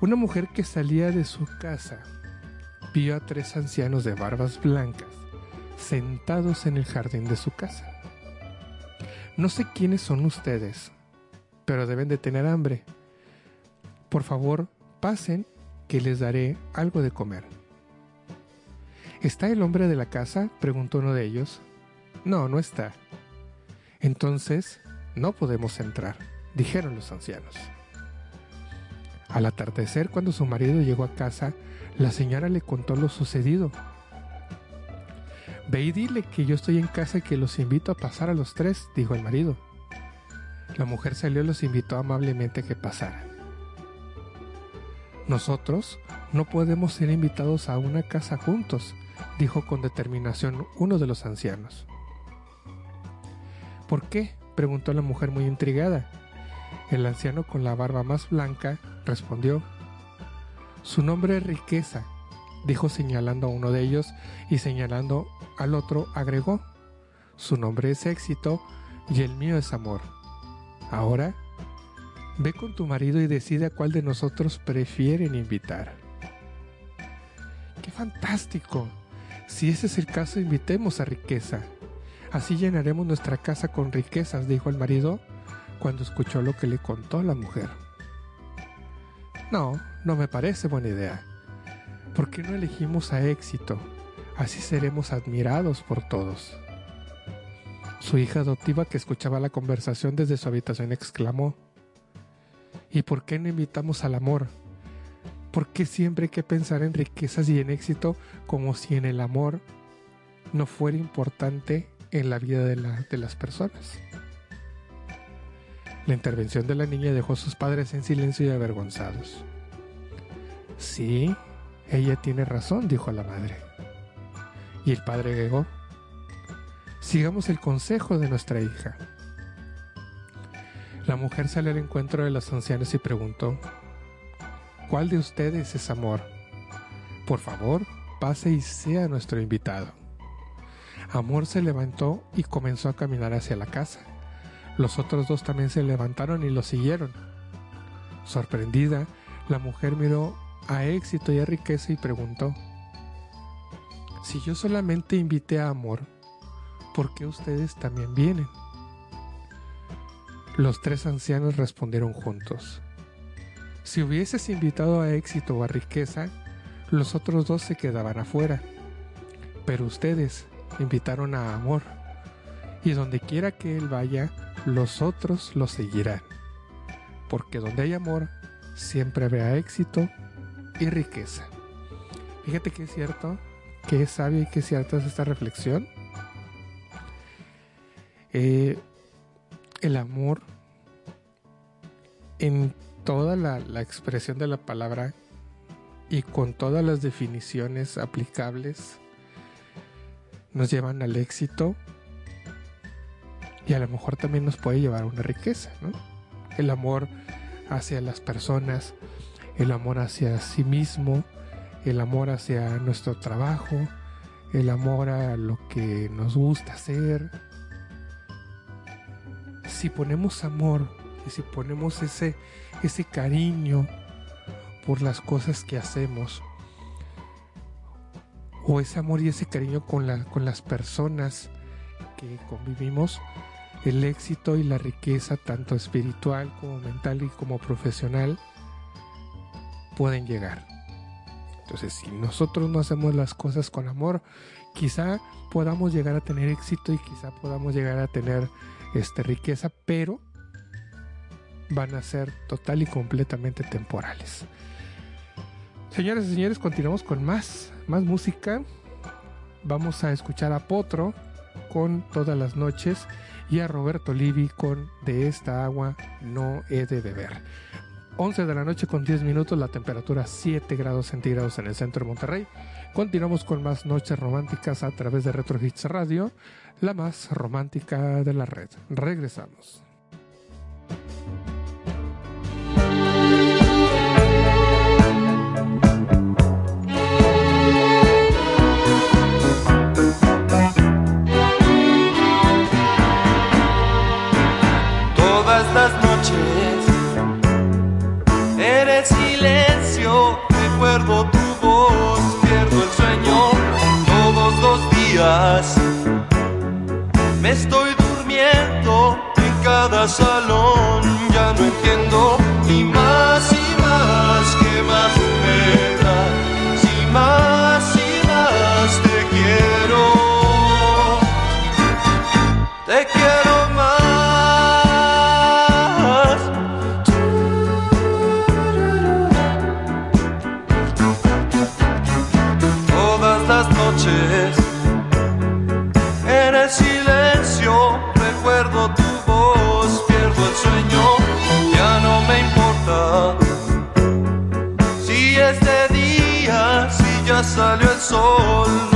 una mujer que salía de su casa vio a tres ancianos de barbas blancas sentados en el jardín de su casa. No sé quiénes son ustedes, pero deben de tener hambre. Por favor, pasen que les daré algo de comer. ¿Está el hombre de la casa? preguntó uno de ellos. No, no está. Entonces, no podemos entrar, dijeron los ancianos. Al atardecer, cuando su marido llegó a casa, la señora le contó lo sucedido. Ve y dile que yo estoy en casa y que los invito a pasar a los tres, dijo el marido. La mujer salió y los invitó amablemente a que pasaran. Nosotros no podemos ser invitados a una casa juntos, dijo con determinación uno de los ancianos. ¿Por qué? preguntó la mujer muy intrigada. El anciano con la barba más blanca respondió, Su nombre es riqueza, dijo señalando a uno de ellos y señalando al otro agregó, Su nombre es éxito y el mío es amor. Ahora, ve con tu marido y decide cuál de nosotros prefieren invitar. ¡Qué fantástico! Si ese es el caso, invitemos a riqueza. Así llenaremos nuestra casa con riquezas, dijo el marido cuando escuchó lo que le contó la mujer. No, no me parece buena idea. ¿Por qué no elegimos a éxito? Así seremos admirados por todos. Su hija adoptiva, que escuchaba la conversación desde su habitación, exclamó, ¿Y por qué no invitamos al amor? ¿Por qué siempre hay que pensar en riquezas y en éxito como si en el amor no fuera importante en la vida de, de las personas? La intervención de la niña dejó a sus padres en silencio y avergonzados. Sí, ella tiene razón, dijo la madre. Y el padre agregó, sigamos el consejo de nuestra hija. La mujer salió al encuentro de los ancianos y preguntó, ¿cuál de ustedes es amor? Por favor, pase y sea nuestro invitado. Amor se levantó y comenzó a caminar hacia la casa. Los otros dos también se levantaron y lo siguieron. Sorprendida, la mujer miró a éxito y a riqueza y preguntó, si yo solamente invité a amor, ¿por qué ustedes también vienen? Los tres ancianos respondieron juntos, si hubieses invitado a éxito o a riqueza, los otros dos se quedaban afuera, pero ustedes invitaron a amor, y donde quiera que él vaya, los otros lo seguirán, porque donde hay amor, siempre habrá éxito y riqueza. Fíjate que es cierto, que es sabia y que es cierta es esta reflexión. Eh, el amor en toda la, la expresión de la palabra y con todas las definiciones aplicables nos llevan al éxito y a lo mejor también nos puede llevar a una riqueza, ¿no? El amor hacia las personas, el amor hacia sí mismo, el amor hacia nuestro trabajo, el amor a lo que nos gusta hacer. Si ponemos amor y si ponemos ese, ese cariño por las cosas que hacemos, o ese amor y ese cariño con, la, con las personas que convivimos, el éxito y la riqueza, tanto espiritual como mental y como profesional, pueden llegar. Entonces, si nosotros no hacemos las cosas con amor, quizá podamos llegar a tener éxito y quizá podamos llegar a tener este, riqueza, pero van a ser total y completamente temporales. Señores y señores, continuamos con más, más música. Vamos a escuchar a Potro con Todas las noches y a Roberto Livi con De esta agua no he de beber. 11 de la noche con 10 minutos, la temperatura 7 grados centígrados en el centro de Monterrey. Continuamos con más noches románticas a través de Retro Hits Radio, la más romántica de la red. Regresamos. Estoy durmiendo en cada salón, ya no entiendo salió el sol,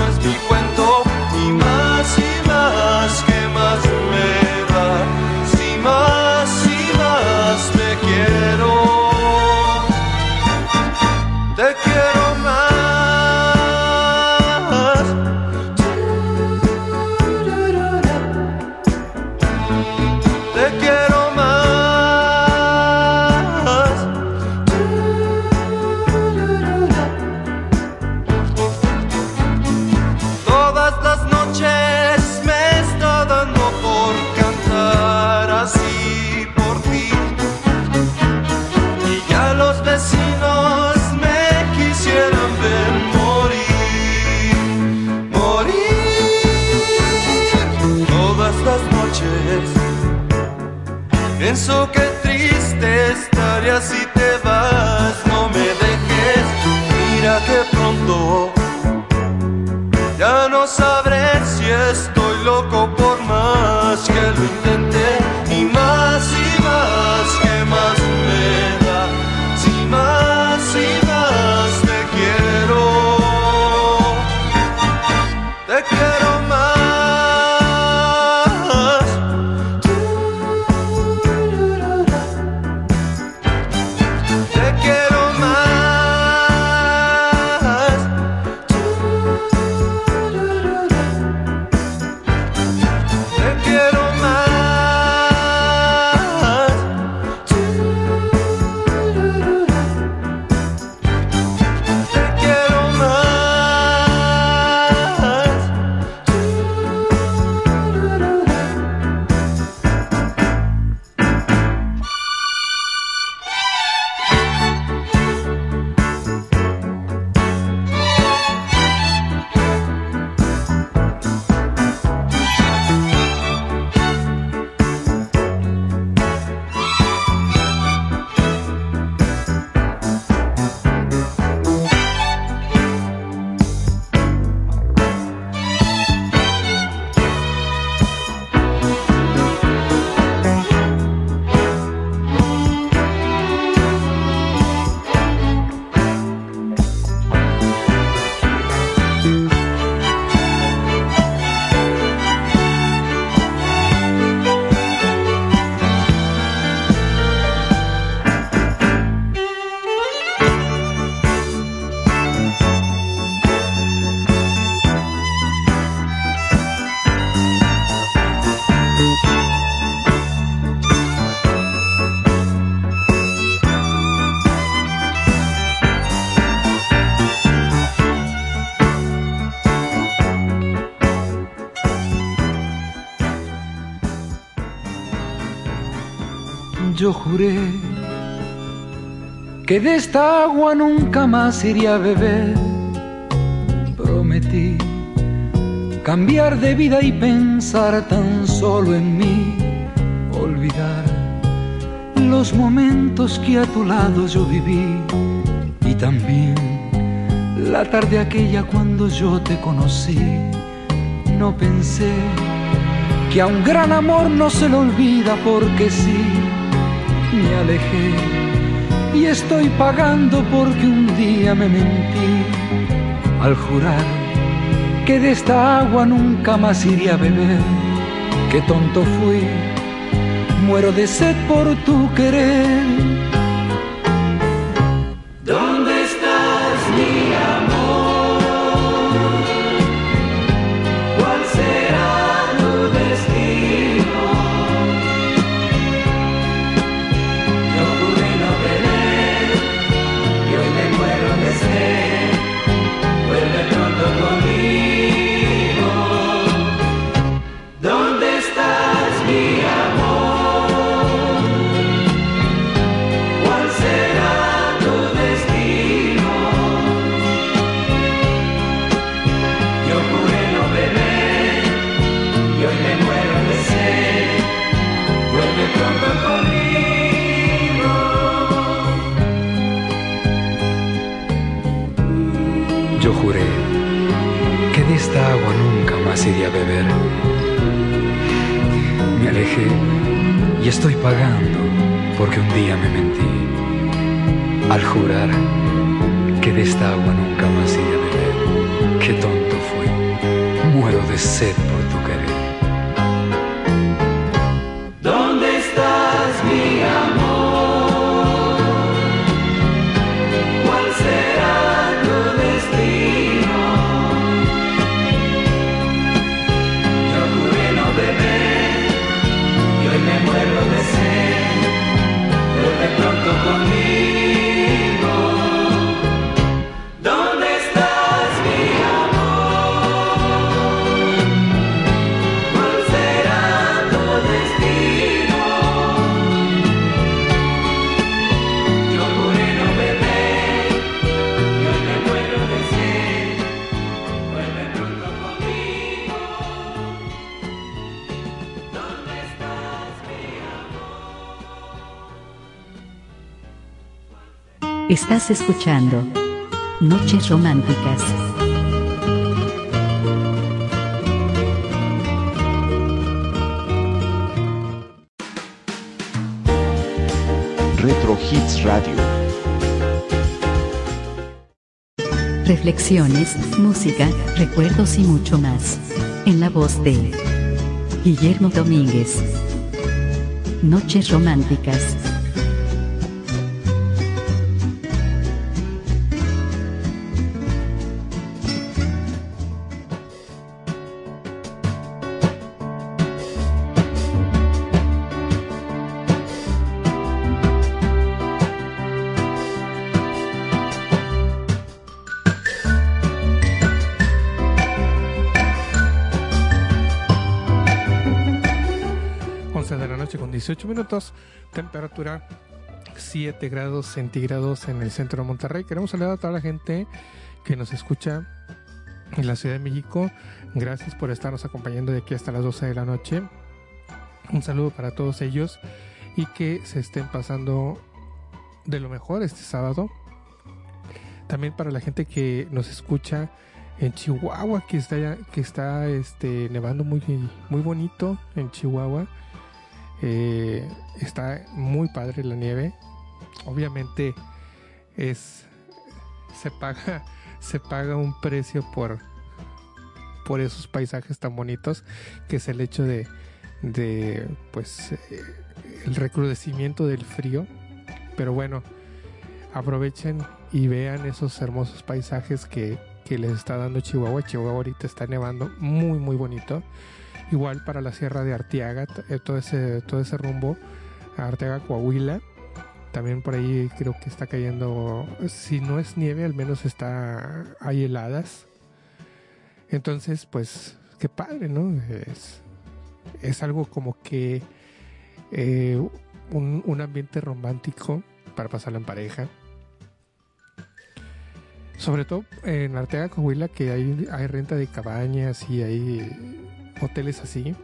yo juré que de esta agua nunca más iría a beber. Prometí cambiar de vida y pensar tan solo en mí, olvidar los momentos que a tu lado yo viví y también la tarde aquella cuando yo te conocí. No pensé que a un gran amor no se le olvida porque sí, me alejé y estoy pagando porque un día me mentí al jurar que de esta agua nunca más iría a beber. Qué tonto fui, muero de sed por tu querer. Muero Estás escuchando Noches Románticas. Retro Hits Radio. Reflexiones, música, recuerdos y mucho más. En la voz de Guillermo Domínguez. Noches Románticas. Temperatura 7 grados centígrados en el centro de Monterrey. Queremos saludar a toda la gente que nos escucha en la Ciudad de México. Gracias por estarnos acompañando de aquí hasta las 12 de la noche. Un saludo para todos ellos y que se estén pasando de lo mejor este sábado. También para la gente que nos escucha en Chihuahua, que está que está este, nevando muy, muy bonito en Chihuahua. Eh, está muy padre la nieve. Obviamente es se paga se paga un precio por por esos paisajes tan bonitos que es el hecho de de pues eh, el recrudecimiento del frío. Pero bueno, aprovechen y vean esos hermosos paisajes que, que les está dando Chihuahua. Chihuahua ahorita está nevando muy muy bonito. Igual para la Sierra de Arteaga, eh, todo ese, todo ese rumbo Arteaga, Coahuila. También por ahí creo que está cayendo, si no es nieve, al menos está, hay heladas. Entonces, pues, qué padre, ¿no? Es, es algo como que eh, un, un ambiente romántico para pasarlo en pareja. Sobre todo en Arteaga, Coahuila, que hay, hay renta de cabañas y hay hoteles así.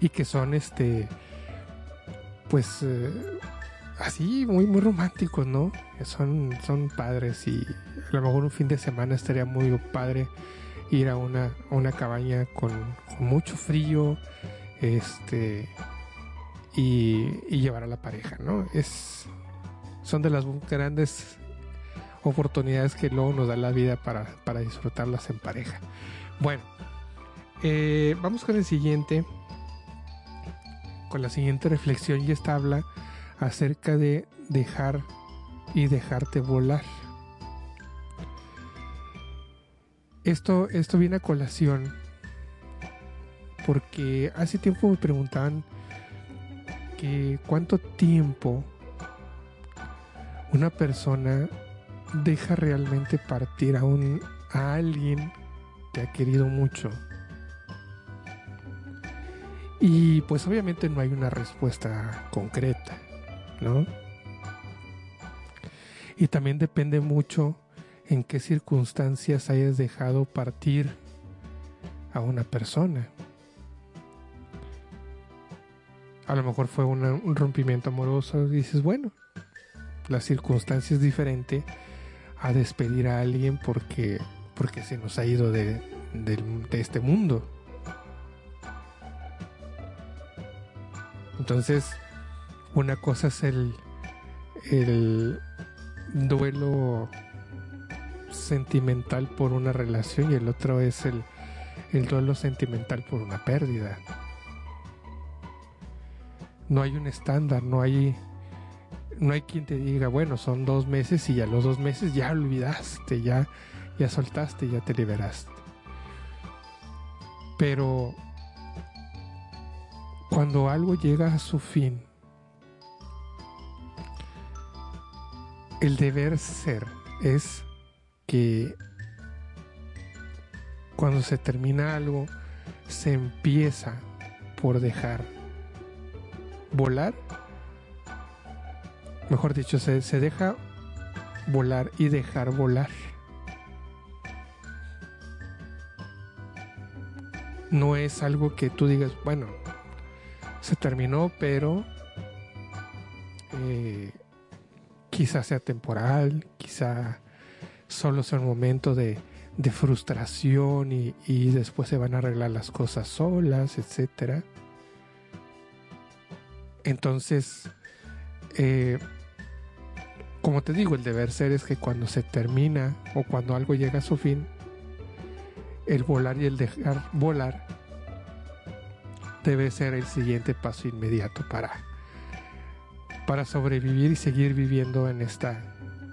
Y que son este. Pues. eh, así, muy, muy románticos, ¿no? Son, son padres y a lo mejor un fin de semana estaría muy padre ir a una, a una cabaña con, mucho frío. Este. Y, y llevar a la pareja, ¿no? Es. Son de las grandes oportunidades que luego nos da la vida para, para disfrutarlas en pareja. Bueno, eh, vamos con el siguiente, con la siguiente reflexión y esta habla acerca de dejar y dejarte volar. Esto, esto viene a colación porque hace tiempo me preguntaban que cuánto tiempo una persona deja realmente partir a un a alguien que ha querido mucho. Y pues obviamente no hay una respuesta concreta, ¿no? Y también depende mucho en qué circunstancias hayas dejado partir a una persona. A lo mejor fue un rompimiento amoroso y dices, bueno, la circunstancia es diferente a despedir a alguien porque, porque se nos ha ido de, del- de este mundo. Entonces, una cosa es el, el duelo sentimental por una relación y el otro es el, el duelo sentimental por una pérdida. No hay un estándar, no hay no hay quien te diga, bueno, son dos meses y a los dos meses ya olvidaste, ya, ya soltaste, ya te liberaste. Pero cuando algo llega a su fin, el deber ser es que cuando se termina algo, se empieza por dejar volar mejor dicho, se, se deja volar y dejar volar. No es algo que tú digas, bueno, se terminó, pero eh, quizá sea temporal, quizá solo sea un momento de, de frustración y, y después se van a arreglar las cosas solas, etcétera. Entonces, eh, como te digo, el deber ser es que cuando se termina o cuando algo llega a su fin, el volar y el dejar volar debe ser el siguiente paso inmediato para, para sobrevivir y seguir viviendo en esta,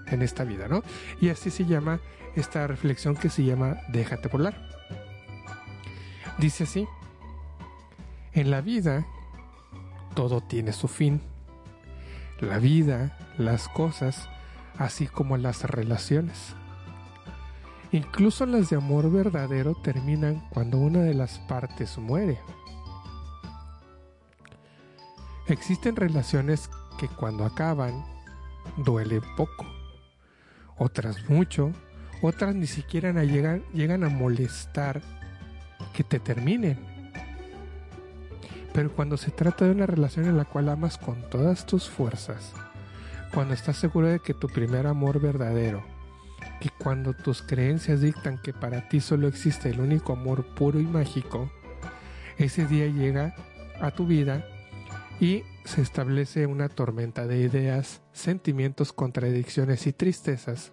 en esta vida, ¿no? Y así se llama esta reflexión que se llama Déjate volar. Dice así, en la vida todo tiene su fin la vida, las cosas, así como las relaciones. Incluso las de amor verdadero terminan cuando una de las partes muere. Existen relaciones que cuando acaban duele poco, otras mucho, otras ni siquiera llegan, llegan a molestar que te terminen. Pero cuando se trata de una relación en la cual amas con todas tus fuerzas, cuando estás seguro de que tu primer amor verdadero, que cuando tus creencias dictan que para ti solo existe el único amor puro y mágico, ese día llega a tu vida y se establece una tormenta de ideas, sentimientos, contradicciones y tristezas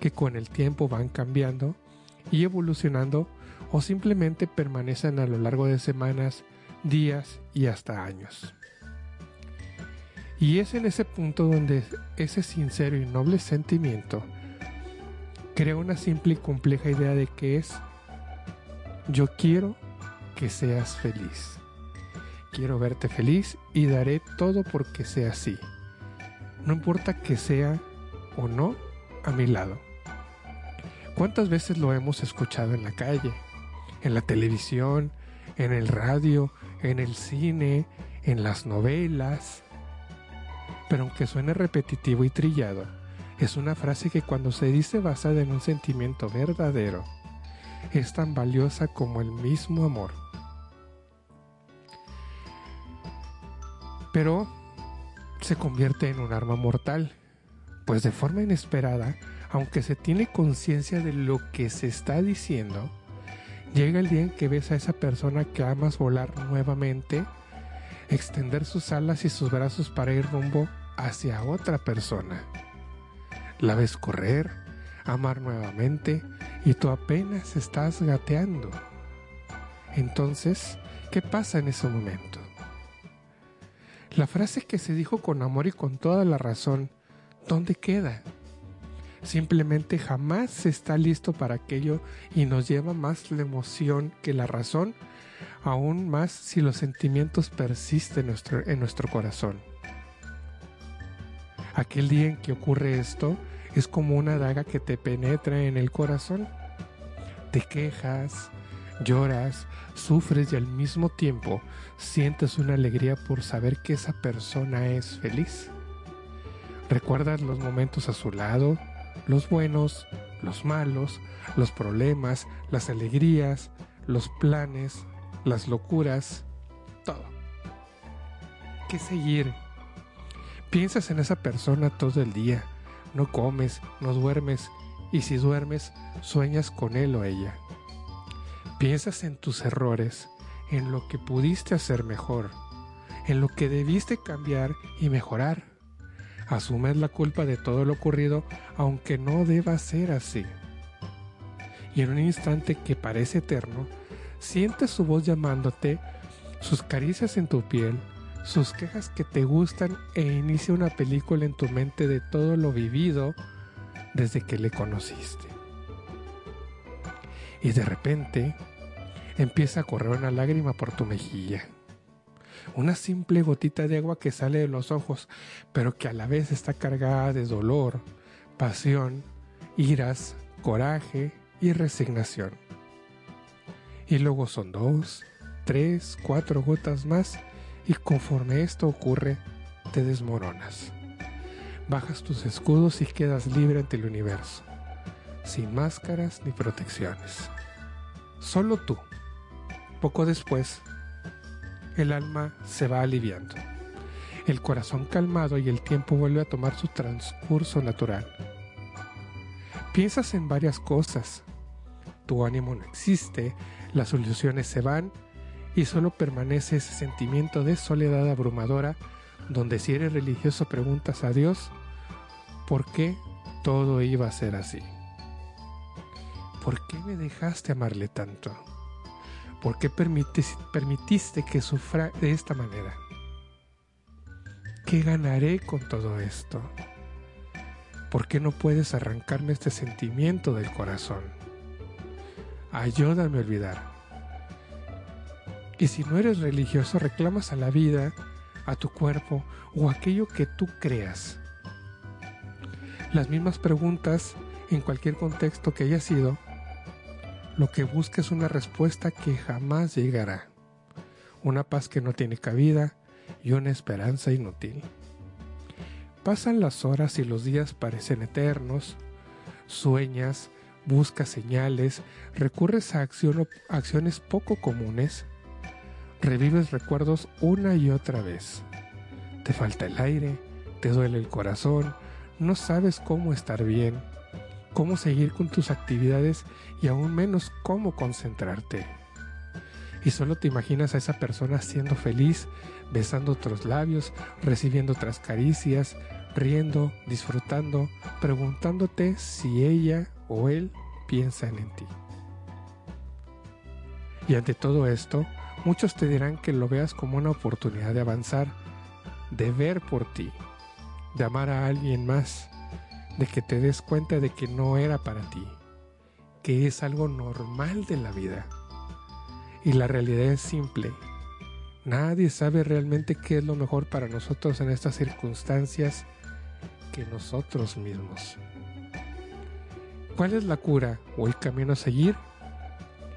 que con el tiempo van cambiando y evolucionando o simplemente permanecen a lo largo de semanas, días y hasta años. Y es en ese punto donde ese sincero y noble sentimiento crea una simple y compleja idea de que es yo quiero que seas feliz. Quiero verte feliz y daré todo porque sea así. No importa que sea o no a mi lado. ¿Cuántas veces lo hemos escuchado en la calle, en la televisión, en el radio, en el cine, en las novelas. Pero aunque suene repetitivo y trillado, es una frase que cuando se dice basada en un sentimiento verdadero, es tan valiosa como el mismo amor. Pero se convierte en un arma mortal, pues de forma inesperada, aunque se tiene conciencia de lo que se está diciendo, llega el día en que ves a esa persona que amas volar nuevamente, extender sus alas y sus brazos para ir rumbo hacia otra persona. La ves correr, amar nuevamente y tú apenas estás gateando. Entonces, ¿qué pasa en ese momento? La frase que se dijo con amor y con toda la razón, ¿dónde queda? Simplemente jamás se está listo para aquello y nos lleva más la emoción que la razón, aún más si los sentimientos persisten en nuestro, en nuestro corazón. Aquel día en que ocurre esto es como una daga que te penetra en el corazón. Te quejas, lloras, sufres y al mismo tiempo sientes una alegría por saber que esa persona es feliz. Recuerdas los momentos a su lado, los buenos, los malos, los problemas, las alegrías, los planes, las locuras, todo. ¿Qué seguir? Piensas en esa persona todo el día, no comes, no duermes y si duermes, sueñas con él o ella. Piensas en tus errores, en lo que pudiste hacer mejor, en lo que debiste cambiar y mejorar. Asumes la culpa de todo lo ocurrido, aunque no deba ser así. Y en un instante que parece eterno, sientes su voz llamándote, sus caricias en tu piel, sus quejas que te gustan e inicia una película en tu mente de todo lo vivido desde que le conociste. Y de repente empieza a correr una lágrima por tu mejilla. Una simple gotita de agua que sale de los ojos, pero que a la vez está cargada de dolor, pasión, iras, coraje y resignación. Y luego son dos, tres, cuatro gotas más y conforme esto ocurre, te desmoronas. Bajas tus escudos y quedas libre ante el universo, sin máscaras ni protecciones. Solo tú. Poco después, el alma se va aliviando. El corazón calmado y el tiempo vuelve a tomar su transcurso natural. Piensas en varias cosas. Tu ánimo no existe, las soluciones se van y solo permanece ese sentimiento de soledad abrumadora donde si eres religioso preguntas a Dios por qué todo iba a ser así. ¿Por qué me dejaste amarle tanto? ¿Por qué permitiste que sufra de esta manera? ¿Qué ganaré con todo esto? ¿Por qué no puedes arrancarme este sentimiento del corazón? Ayúdame a olvidar. Y si no eres religioso, reclamas a la vida, a tu cuerpo o aquello que tú creas. Las mismas preguntas en cualquier contexto que haya sido, lo que busca es una respuesta que jamás llegará, una paz que no tiene cabida y una esperanza inútil. Pasan las horas y los días parecen eternos, sueñas, buscas señales, recurres a acciones poco comunes, revives recuerdos una y otra vez. Te falta el aire, te duele el corazón, no sabes cómo estar bien, cómo seguir con tus actividades y aún menos cómo concentrarte. Y solo te imaginas a esa persona siendo feliz, besando otros labios, recibiendo otras caricias, riendo, disfrutando, preguntándote si ella o él piensan en ti. Y ante todo esto, muchos te dirán que lo veas como una oportunidad de avanzar, de ver por ti, de amar a alguien más, de que te des cuenta de que no era para ti, que es algo normal de la vida. Y la realidad es simple. Nadie sabe realmente qué es lo mejor para nosotros en estas circunstancias que nosotros mismos. ¿Cuál es la cura o el camino a seguir?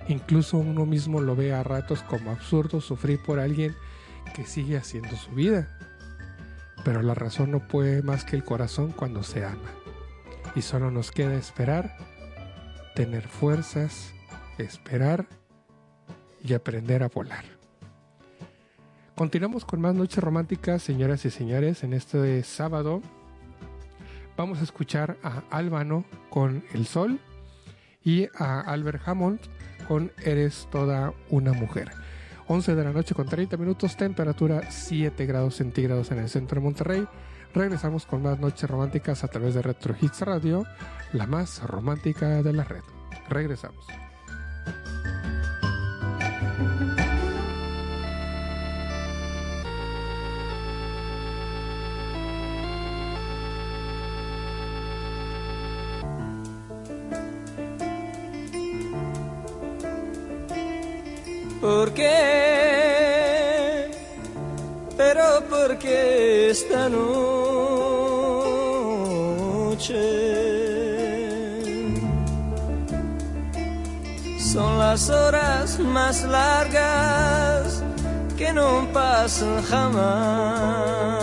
Incluso uno mismo lo ve a ratos como absurdo sufrir por alguien que sigue haciendo su vida. Pero la razón no puede más que el corazón cuando se ama. Y solo nos queda esperar, tener fuerzas, esperar y aprender a volar. Continuamos con más noches románticas, señoras y señores, en este sábado. Vamos a escuchar a Álvano con El Sol y a Albert Hammond con Eres toda una mujer. 11 de la noche con 30 minutos, temperatura 7 grados centígrados en el centro de Monterrey. Regresamos con más noches románticas a través de Retro Hits Radio, la más romántica de la red. Regresamos. ¿Por qué? Pero ¿por qué esta noche? Son las horas más largas que no pasan jamás.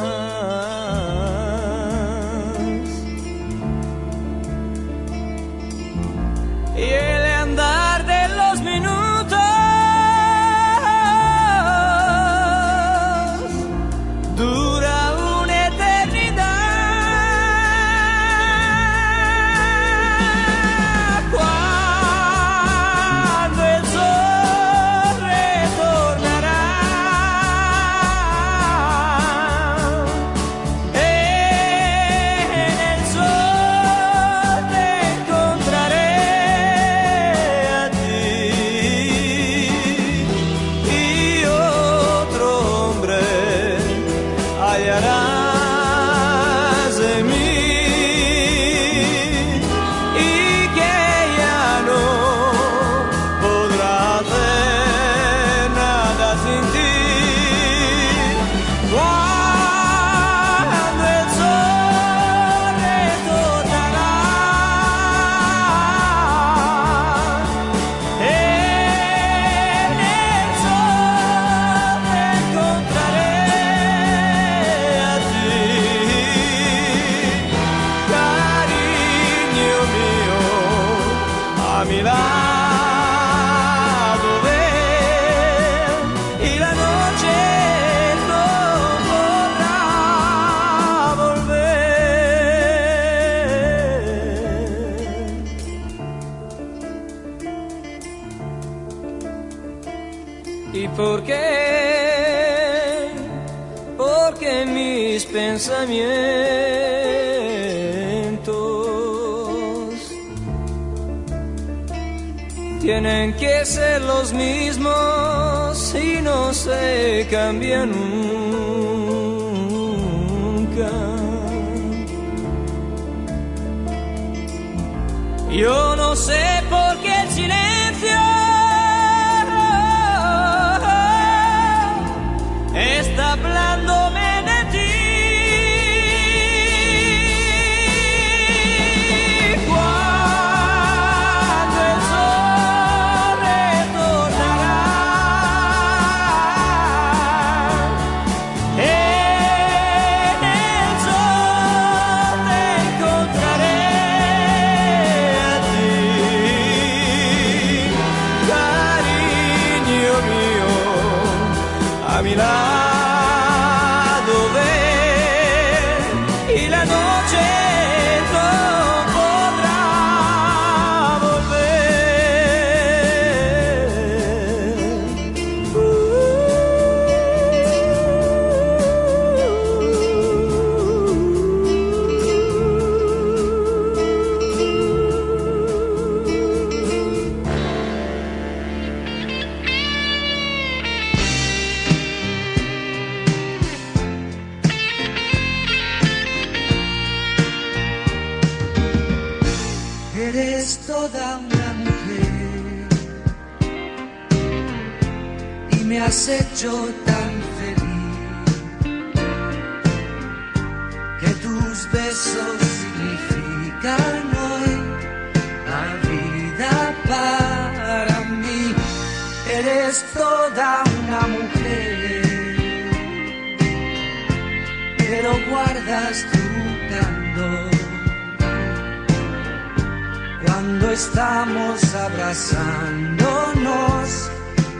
Abrazándonos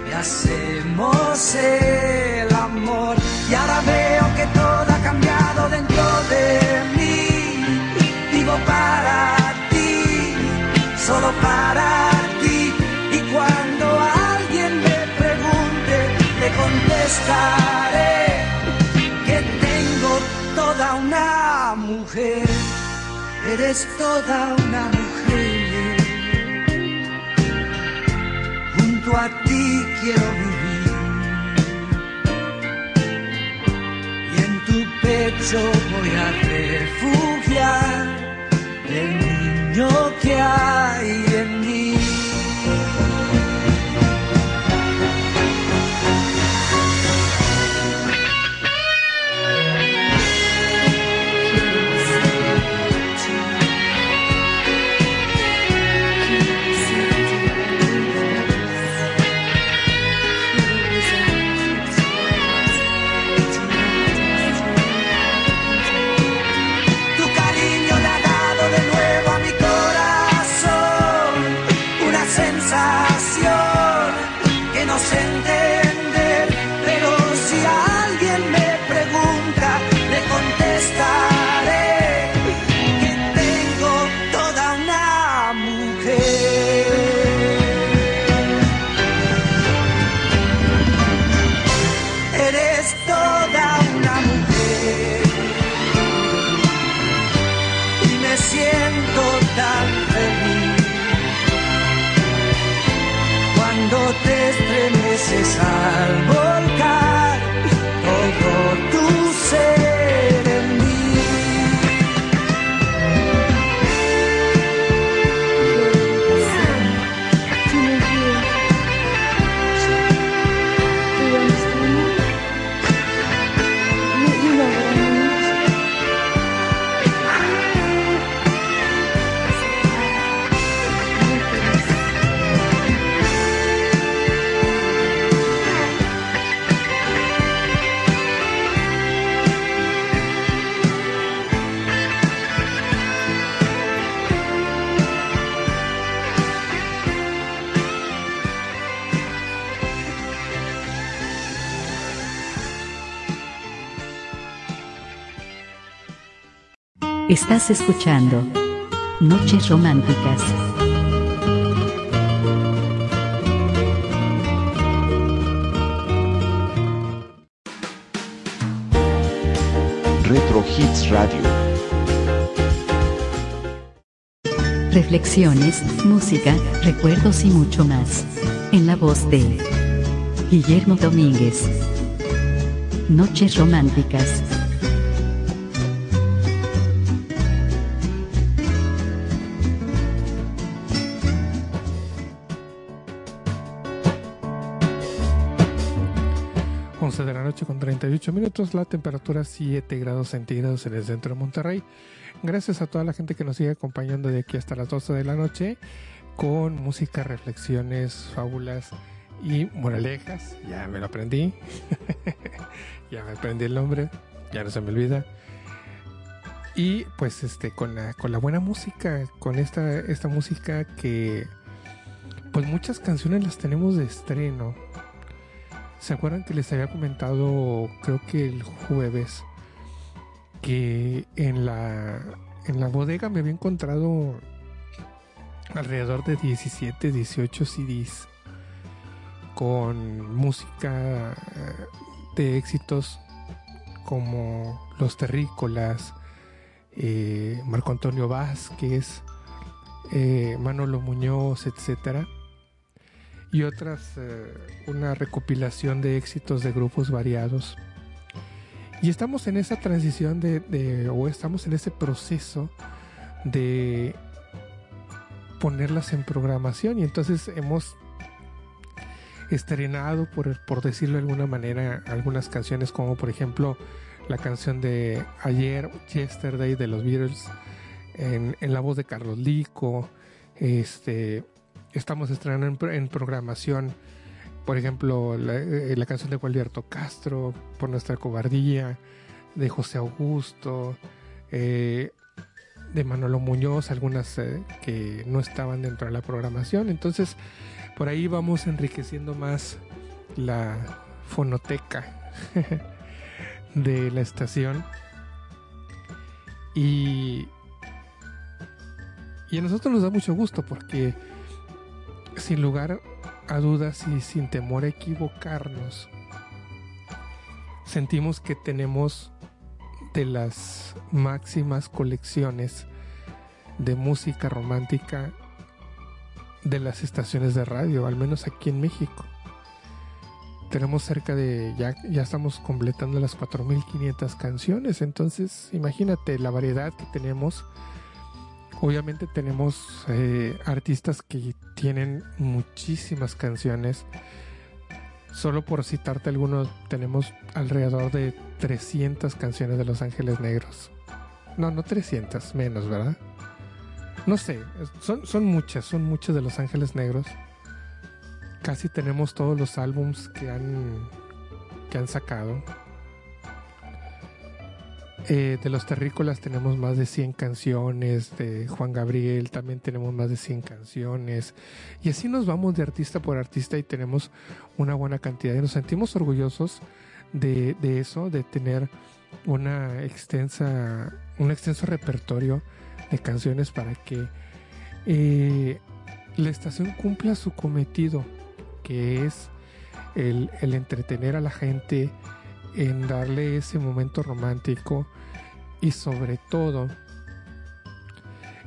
y hacemos el amor. Y ahora veo que todo ha cambiado dentro de mí. Vivo para ti, solo para ti. Y cuando alguien me pregunte, le contestaré que tengo toda una mujer. Eres toda una mujer. Junto a ti quiero vivir. Y en tu pecho voy a refugiar el niño que hay en mí. Estás escuchando Noches Románticas. Retro Hits Radio. Reflexiones, música, recuerdos y mucho más. En la voz de Guillermo Domínguez. Noches Románticas. 18 minutos, la temperatura 7 grados centígrados en el centro de Monterrey. Gracias a toda la gente que nos sigue acompañando de aquí hasta las 12 de la noche con música, reflexiones, fábulas y moralejas. Ya me lo aprendí. ya me aprendí el nombre. Ya no se me olvida. Y pues este con la con la buena música, con esta esta música que pues muchas canciones las tenemos de estreno ¿Se acuerdan que les había comentado, creo que el jueves, que en la, en la bodega me había encontrado alrededor de 17, 18 CDs con música de éxitos como Los Terrícolas, eh, Marco Antonio Vázquez, eh, Manolo Muñoz, etcétera y otras, eh, una recopilación de éxitos de grupos variados. Y estamos en esa transición de, o estamos en ese proceso de ponerlas en programación y entonces hemos estrenado, por, por decirlo de alguna manera, algunas canciones como por ejemplo la canción de ayer, Yesterday de los Beatles, en la voz de Carlos Lico, este, estamos estrenando en, programación, por ejemplo, la, eh, la, canción de Gualberto Castro, por nuestra cobardía, de José Augusto, eh, de Manolo Muñoz, algunas eh, que no estaban dentro de la programación. Entonces, por ahí vamos enriqueciendo más la fonoteca de la estación. Y, y a nosotros nos da mucho gusto porque sin lugar a dudas y sin temor a equivocarnos, sentimos que tenemos de las máximas colecciones de música romántica de las estaciones de radio, al menos aquí en México. Tenemos cerca de, ya, ya estamos completando las 4.500 canciones, entonces imagínate la variedad que tenemos. Obviamente tenemos eh, artistas que tienen muchísimas canciones. Solo por citarte algunos, tenemos alrededor de 300 canciones de Los Ángeles Negros. No, no 300, menos, ¿verdad? No sé, son, son muchas, son muchas de Los Ángeles Negros. Casi tenemos todos los álbums que han, que han sacado. Eh, de los terrícolas tenemos más de 100 canciones, de Juan Gabriel también tenemos más de 100 canciones, y así nos vamos de artista por artista y tenemos una buena cantidad y nos sentimos orgullosos de, eso, de tener una extensa, un extenso repertorio de canciones para que eh, la estación cumpla su cometido, que es el entretener a la gente, en darle ese momento romántico y sobre todo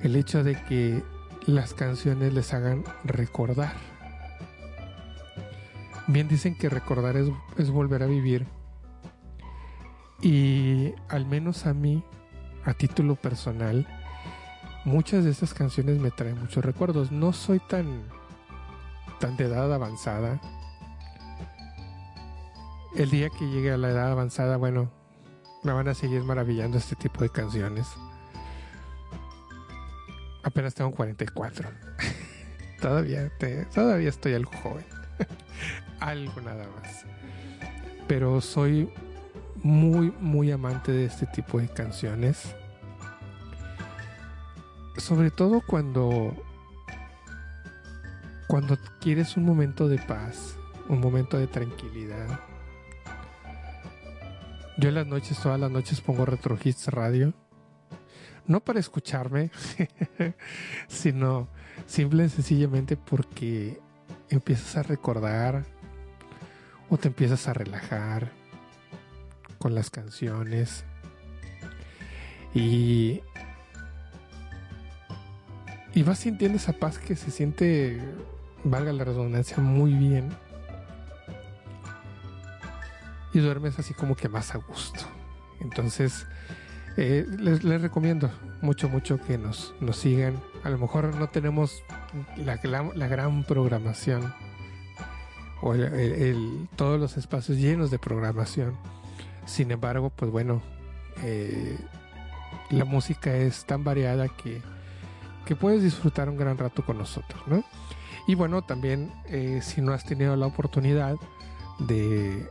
el hecho de que las canciones les hagan recordar. Bien dicen que recordar es, volver a vivir y al menos a mí, a título personal, muchas de estas canciones me traen muchos recuerdos. No soy tan, tan de edad avanzada. El día que llegue a la edad avanzada, bueno, me van a seguir maravillando este tipo de canciones. Apenas tengo 44. todavía, todavía estoy algo joven. algo nada más. Pero soy muy, muy amante de este tipo de canciones. Sobre todo cuando cuando quieres un momento de paz, un momento de tranquilidad. Yo en las noches, todas las noches pongo Retro Hits Radio. No para escucharme, sino simple y sencillamente porque empiezas a recordar o te empiezas a relajar con las canciones. Y, y vas sintiendo esa paz que se siente, valga la redundancia, muy bien. Y duermes así como que más a gusto. Entonces, eh, les, recomiendo mucho, mucho que nos, nos sigan. A lo mejor no tenemos la, gran- programación o el- todos los espacios llenos de programación. Sin embargo, pues bueno, eh, la música es tan variada que, que puedes disfrutar un gran rato con nosotros, ¿no? Y bueno, también eh, si no has tenido la oportunidad de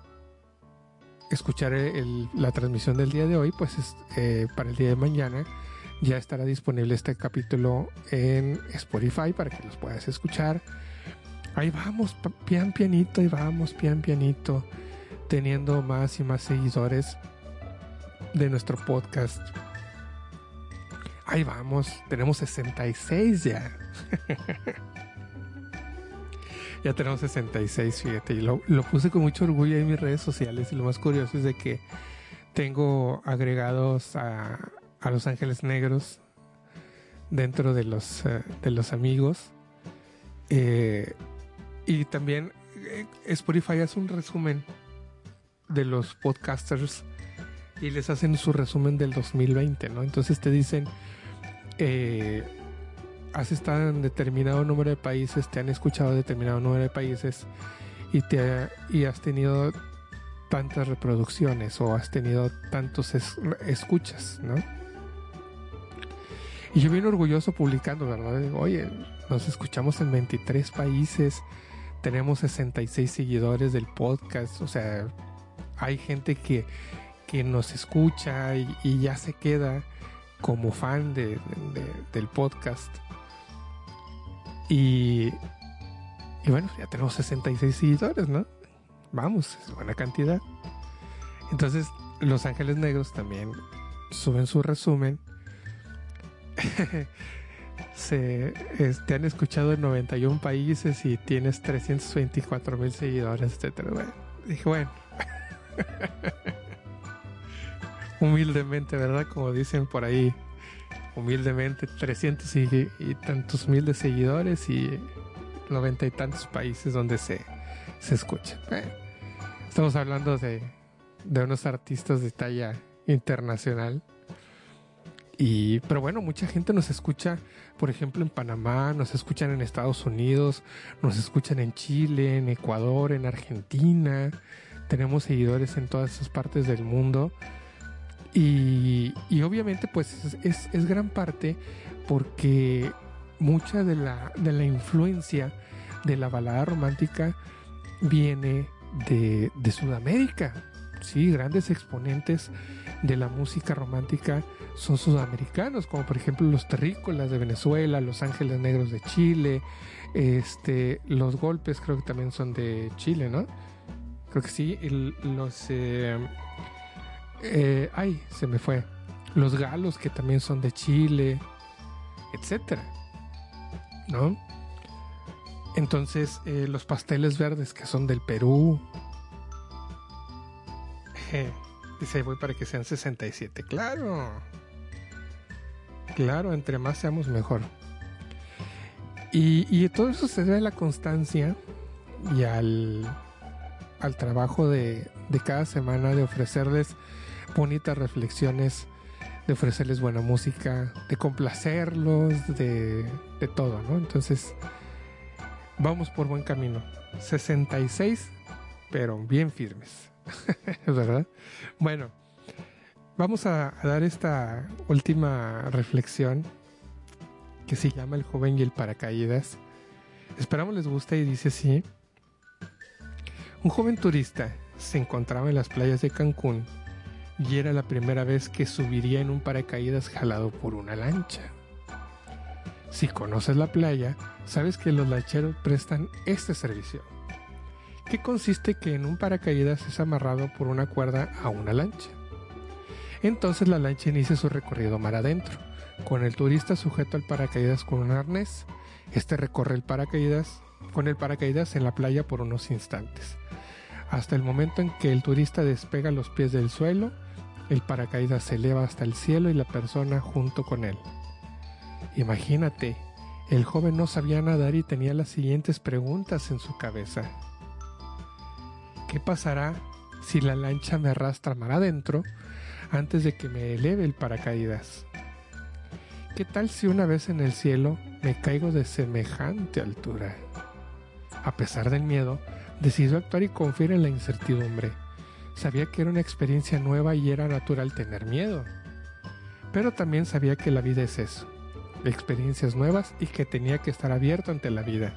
escuchar el- la transmisión del día de hoy, pues es, eh, para el día de mañana ya estará disponible este capítulo en Spotify para que los puedas escuchar. Ahí vamos, pian pianito, ahí vamos, pian pianito, teniendo más y más seguidores de nuestro podcast. Ahí vamos, tenemos 66 ya. ya tenemos 66, fíjate. Y lo, lo puse con mucho orgullo en mis redes sociales. Y lo más curioso es de que tengo agregados a, a Los Ángeles Negros dentro de los, eh, de los amigos. Eh, y también eh, Spotify hace un resumen de los podcasters y les hacen su resumen del 2020, ¿no? Entonces te dicen, has estado en determinado número de países, te han escuchado determinado número de países y, te, y has tenido tantas reproducciones o has tenido tantos es- escuchas, ¿no? Y yo bien orgulloso publicando, ¿verdad? Oye, nos escuchamos en 23 países, tenemos 66 seguidores del podcast, o sea, hay gente que, que nos escucha y, ya se queda como fan de- del podcast. Y, y bueno, ya tenemos 66 seguidores, ¿no? Vamos, es buena cantidad. Entonces, Los Ángeles Negros también suben su resumen. Se, te han escuchado en 91 países y tienes 324 mil seguidores, etcétera. Bueno, dije, bueno. Humildemente, ¿verdad? Como dicen por ahí, humildemente, 300 y, tantos mil de seguidores y 90 y tantos países donde se, se escucha. Estamos hablando de, de unos artistas de talla internacional. Y, pero bueno, mucha gente nos escucha, por ejemplo, en Panamá, nos escuchan en Estados Unidos, nos escuchan en Chile, en Ecuador, en Argentina. Tenemos seguidores en todas esas partes del mundo. Y, y obviamente, pues es, es- gran parte porque mucha de la, de la influencia de la balada romántica viene de, de Sudamérica. Sí, grandes exponentes de la música romántica son sudamericanos, como por ejemplo los terrícolas de Venezuela, los ángeles negros de Chile, este, los golpes creo que también son de Chile, ¿no? Creo que sí, los... eh, eh, ay, se me fue. Los galos que también son de Chile, etcétera, ¿no? Entonces, eh, los pasteles verdes que son del Perú. Dice, voy para que sean 67. Claro. Claro, entre más seamos mejor. Y, y todo eso se debe a la constancia y al, al trabajo de, de cada semana de ofrecerles bonitas reflexiones, de ofrecerles buena música, de complacerlos, de, de todo, ¿no? Entonces, vamos por buen camino. 66, pero bien firmes, ¿verdad? Bueno, vamos a, dar esta última reflexión que se llama El joven y el paracaídas. Esperamos les guste y dice así. Un joven turista se encontraba en las playas de Cancún y era la primera vez que subiría en un paracaídas jalado por una lancha. Si conoces la playa, sabes que los lancheros prestan este servicio. Que consiste que en un paracaídas es amarrado por una cuerda a una lancha. Entonces la lancha inicia su recorrido mar adentro, con el turista sujeto al paracaídas con un arnés. Este recorre el paracaídas con el paracaídas en la playa por unos instantes, hasta el momento en que el turista despega los pies del suelo, el paracaídas se eleva hasta el cielo y la persona junto con él. Imagínate, el joven no sabía nadar y tenía las siguientes preguntas en su cabeza. ¿Qué pasará si la lancha me arrastra mar adentro antes de que me eleve el paracaídas? ¿Qué tal si una vez en el cielo me caigo de semejante altura? A pesar del miedo, decidió actuar y confiar en la incertidumbre. Sabía que era una experiencia nueva y era natural tener miedo. Pero también sabía que la vida es eso, experiencias nuevas y que tenía que estar abierto ante la vida.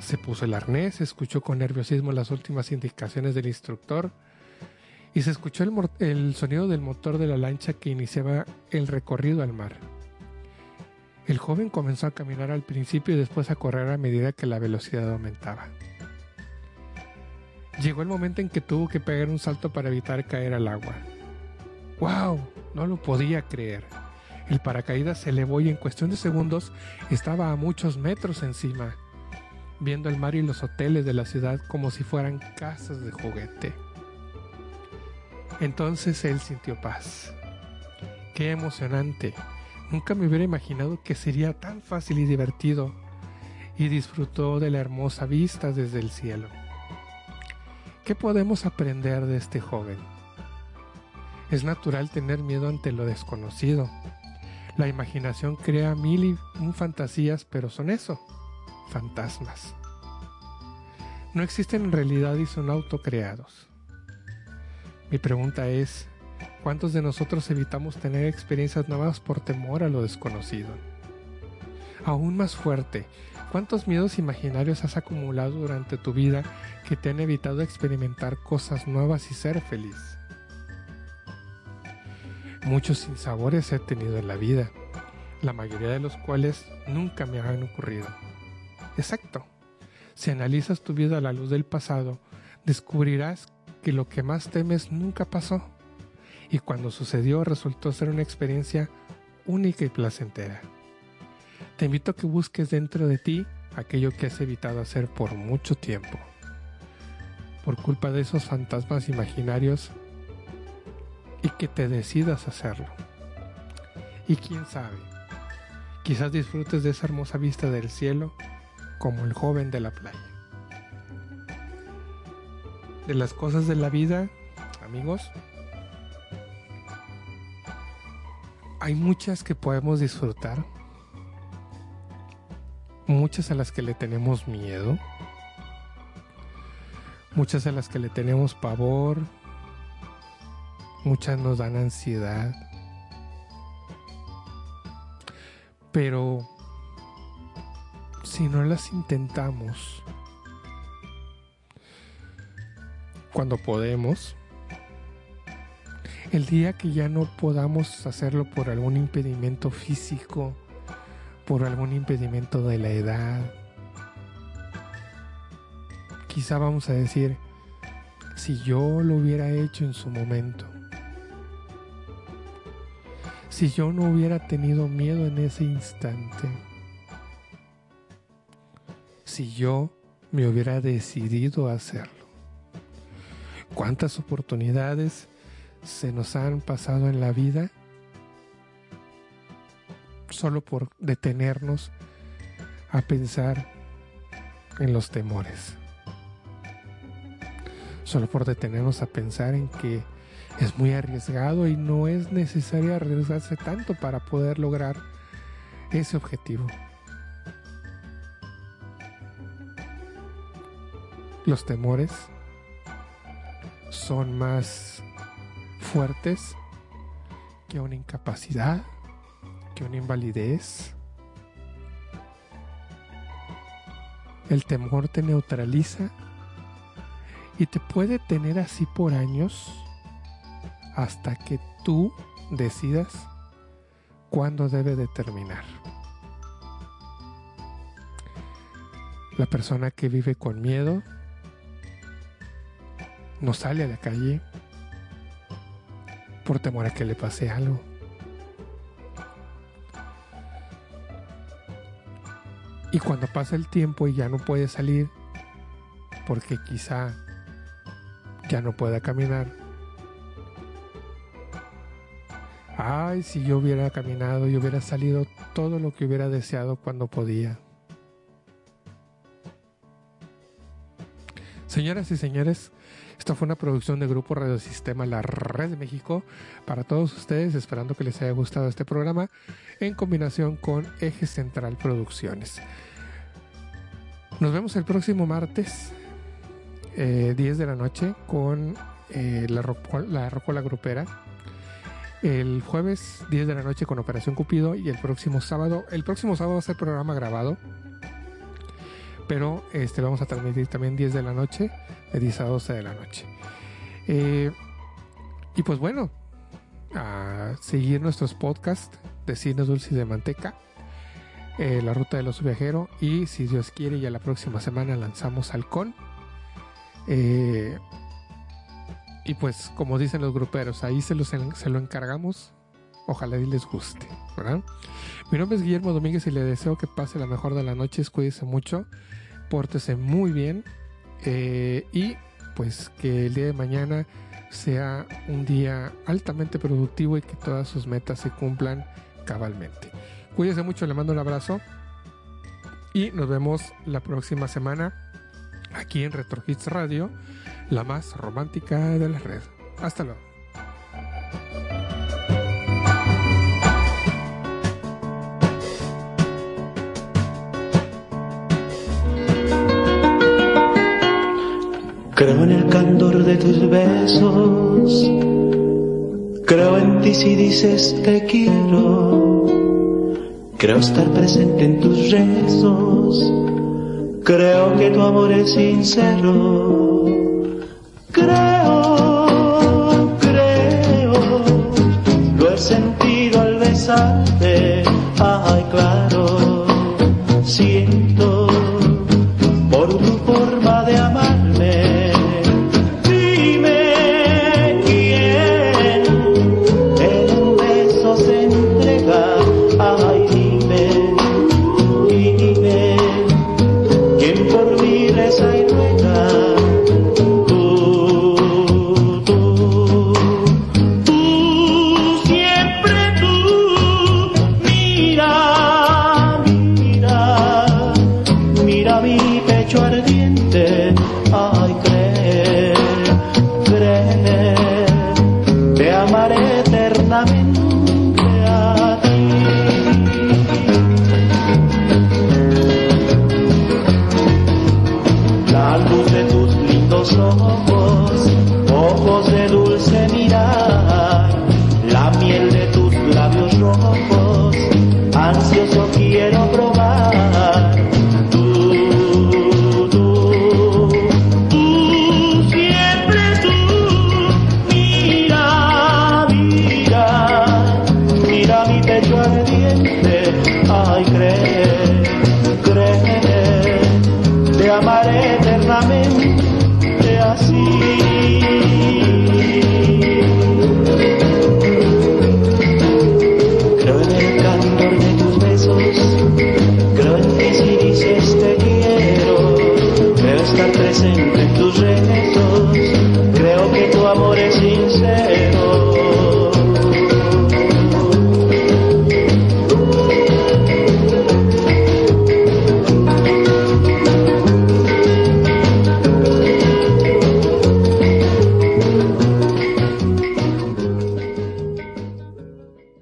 Se puso el arnés, escuchó con nerviosismo las últimas indicaciones del instructor y se escuchó el, el sonido del motor de la lancha que iniciaba el recorrido al mar. El joven comenzó a caminar al principio y después a correr a medida que la velocidad aumentaba. Llegó el momento en que tuvo que pegar un salto para evitar caer al agua. ¡Wow! No lo podía creer. El paracaídas se elevó y en cuestión de segundos estaba a muchos metros encima, viendo el mar y los hoteles de la ciudad como si fueran casas de juguete. Entonces él sintió paz. ¡Qué emocionante! Nunca me hubiera imaginado que sería tan fácil y divertido. Y disfrutó de la hermosa vista desde el cielo. ¿Qué podemos aprender de este joven? Es natural tener miedo ante lo desconocido. La imaginación crea mil y un fantasías, pero son eso, fantasmas. No existen en realidad y son autocreados. Mi pregunta es, ¿cuántos de nosotros evitamos tener experiencias nuevas por temor a lo desconocido? Aún más fuerte, ¿cuántos miedos imaginarios has acumulado durante tu vida que te han evitado experimentar cosas nuevas y ser feliz? Muchos sinsabores he tenido en la vida, la mayoría de los cuales nunca me han ocurrido. Exacto. Si analizas tu vida a la luz del pasado, descubrirás que lo que más temes nunca pasó y cuando sucedió resultó ser una experiencia única y placentera. Te invito a que busques dentro de ti aquello que has evitado hacer por mucho tiempo. Por culpa de esos fantasmas imaginarios y que te decidas hacerlo. Y quién sabe, quizás disfrutes de esa hermosa vista del cielo como el joven de la playa. De las cosas de la vida, amigos, hay muchas que podemos disfrutar, muchas a las que le tenemos miedo, muchas a las que le tenemos pavor, muchas nos dan ansiedad, pero si no las intentamos cuando podemos, el día que ya no podamos hacerlo por algún impedimento físico, por algún impedimento de la edad, quizá vamos a decir, si yo lo hubiera hecho en su momento, si yo no hubiera tenido miedo en ese instante, si yo me hubiera decidido a hacerlo. ¿Cuántas oportunidades se nos han pasado en la vida solo por detenernos a pensar en los temores? Solo por detenernos a pensar en que es muy arriesgado y no es necesario arriesgarse tanto para poder lograr ese objetivo. Los temores son más fuertes que una incapacidad, una invalidez. El temor te neutraliza y te puede tener así por años hasta que tú decidas cuándo debe de terminar. La persona que vive con miedo no sale a la calle por temor a que le pase algo. Y cuando pasa el tiempo y ya no puede salir, porque quizá ya no pueda caminar. Ay, si yo hubiera caminado y hubiera salido todo lo que hubiera deseado cuando podía. Señoras y señores, esta fue una producción de Grupo Radio Sistema La Red de México para todos ustedes, esperando que les haya gustado este programa en combinación con Eje Central Producciones. Nos vemos el próximo martes, eh, 10 de la noche, con eh, la, Roco- la Rocola Grupera. El jueves, 10 de la noche, con Operación Cupido. Y el próximo sábado, el próximo sábado va a ser programa grabado. Pero este vamos a transmitir también 10 de la noche, de 10 a 12 de la noche. Eh, y pues bueno, a seguir nuestros podcasts de cine dulce y de manteca, eh, La Ruta del Oso Viajero y si Dios quiere ya la próxima semana lanzamos Halcón. Eh, y pues como dicen los gruperos, ahí se, los se lo encargamos. Ojalá y les guste. Mi nombre es Guillermo Domínguez y le deseo que pase la mejor de las noches. Cuídese mucho, pórtese muy bien eh, y pues que el día de mañana sea un día altamente productivo y que todas sus metas se cumplan cabalmente. Cuídese mucho, le mando un abrazo y nos vemos la próxima semana aquí en Retro Hits Radio, la más romántica de la red. Hasta luego. Creo en el candor de tus besos, creo en ti si dices te quiero, creo estar presente en tus rezos, creo que tu amor es sincero, creo,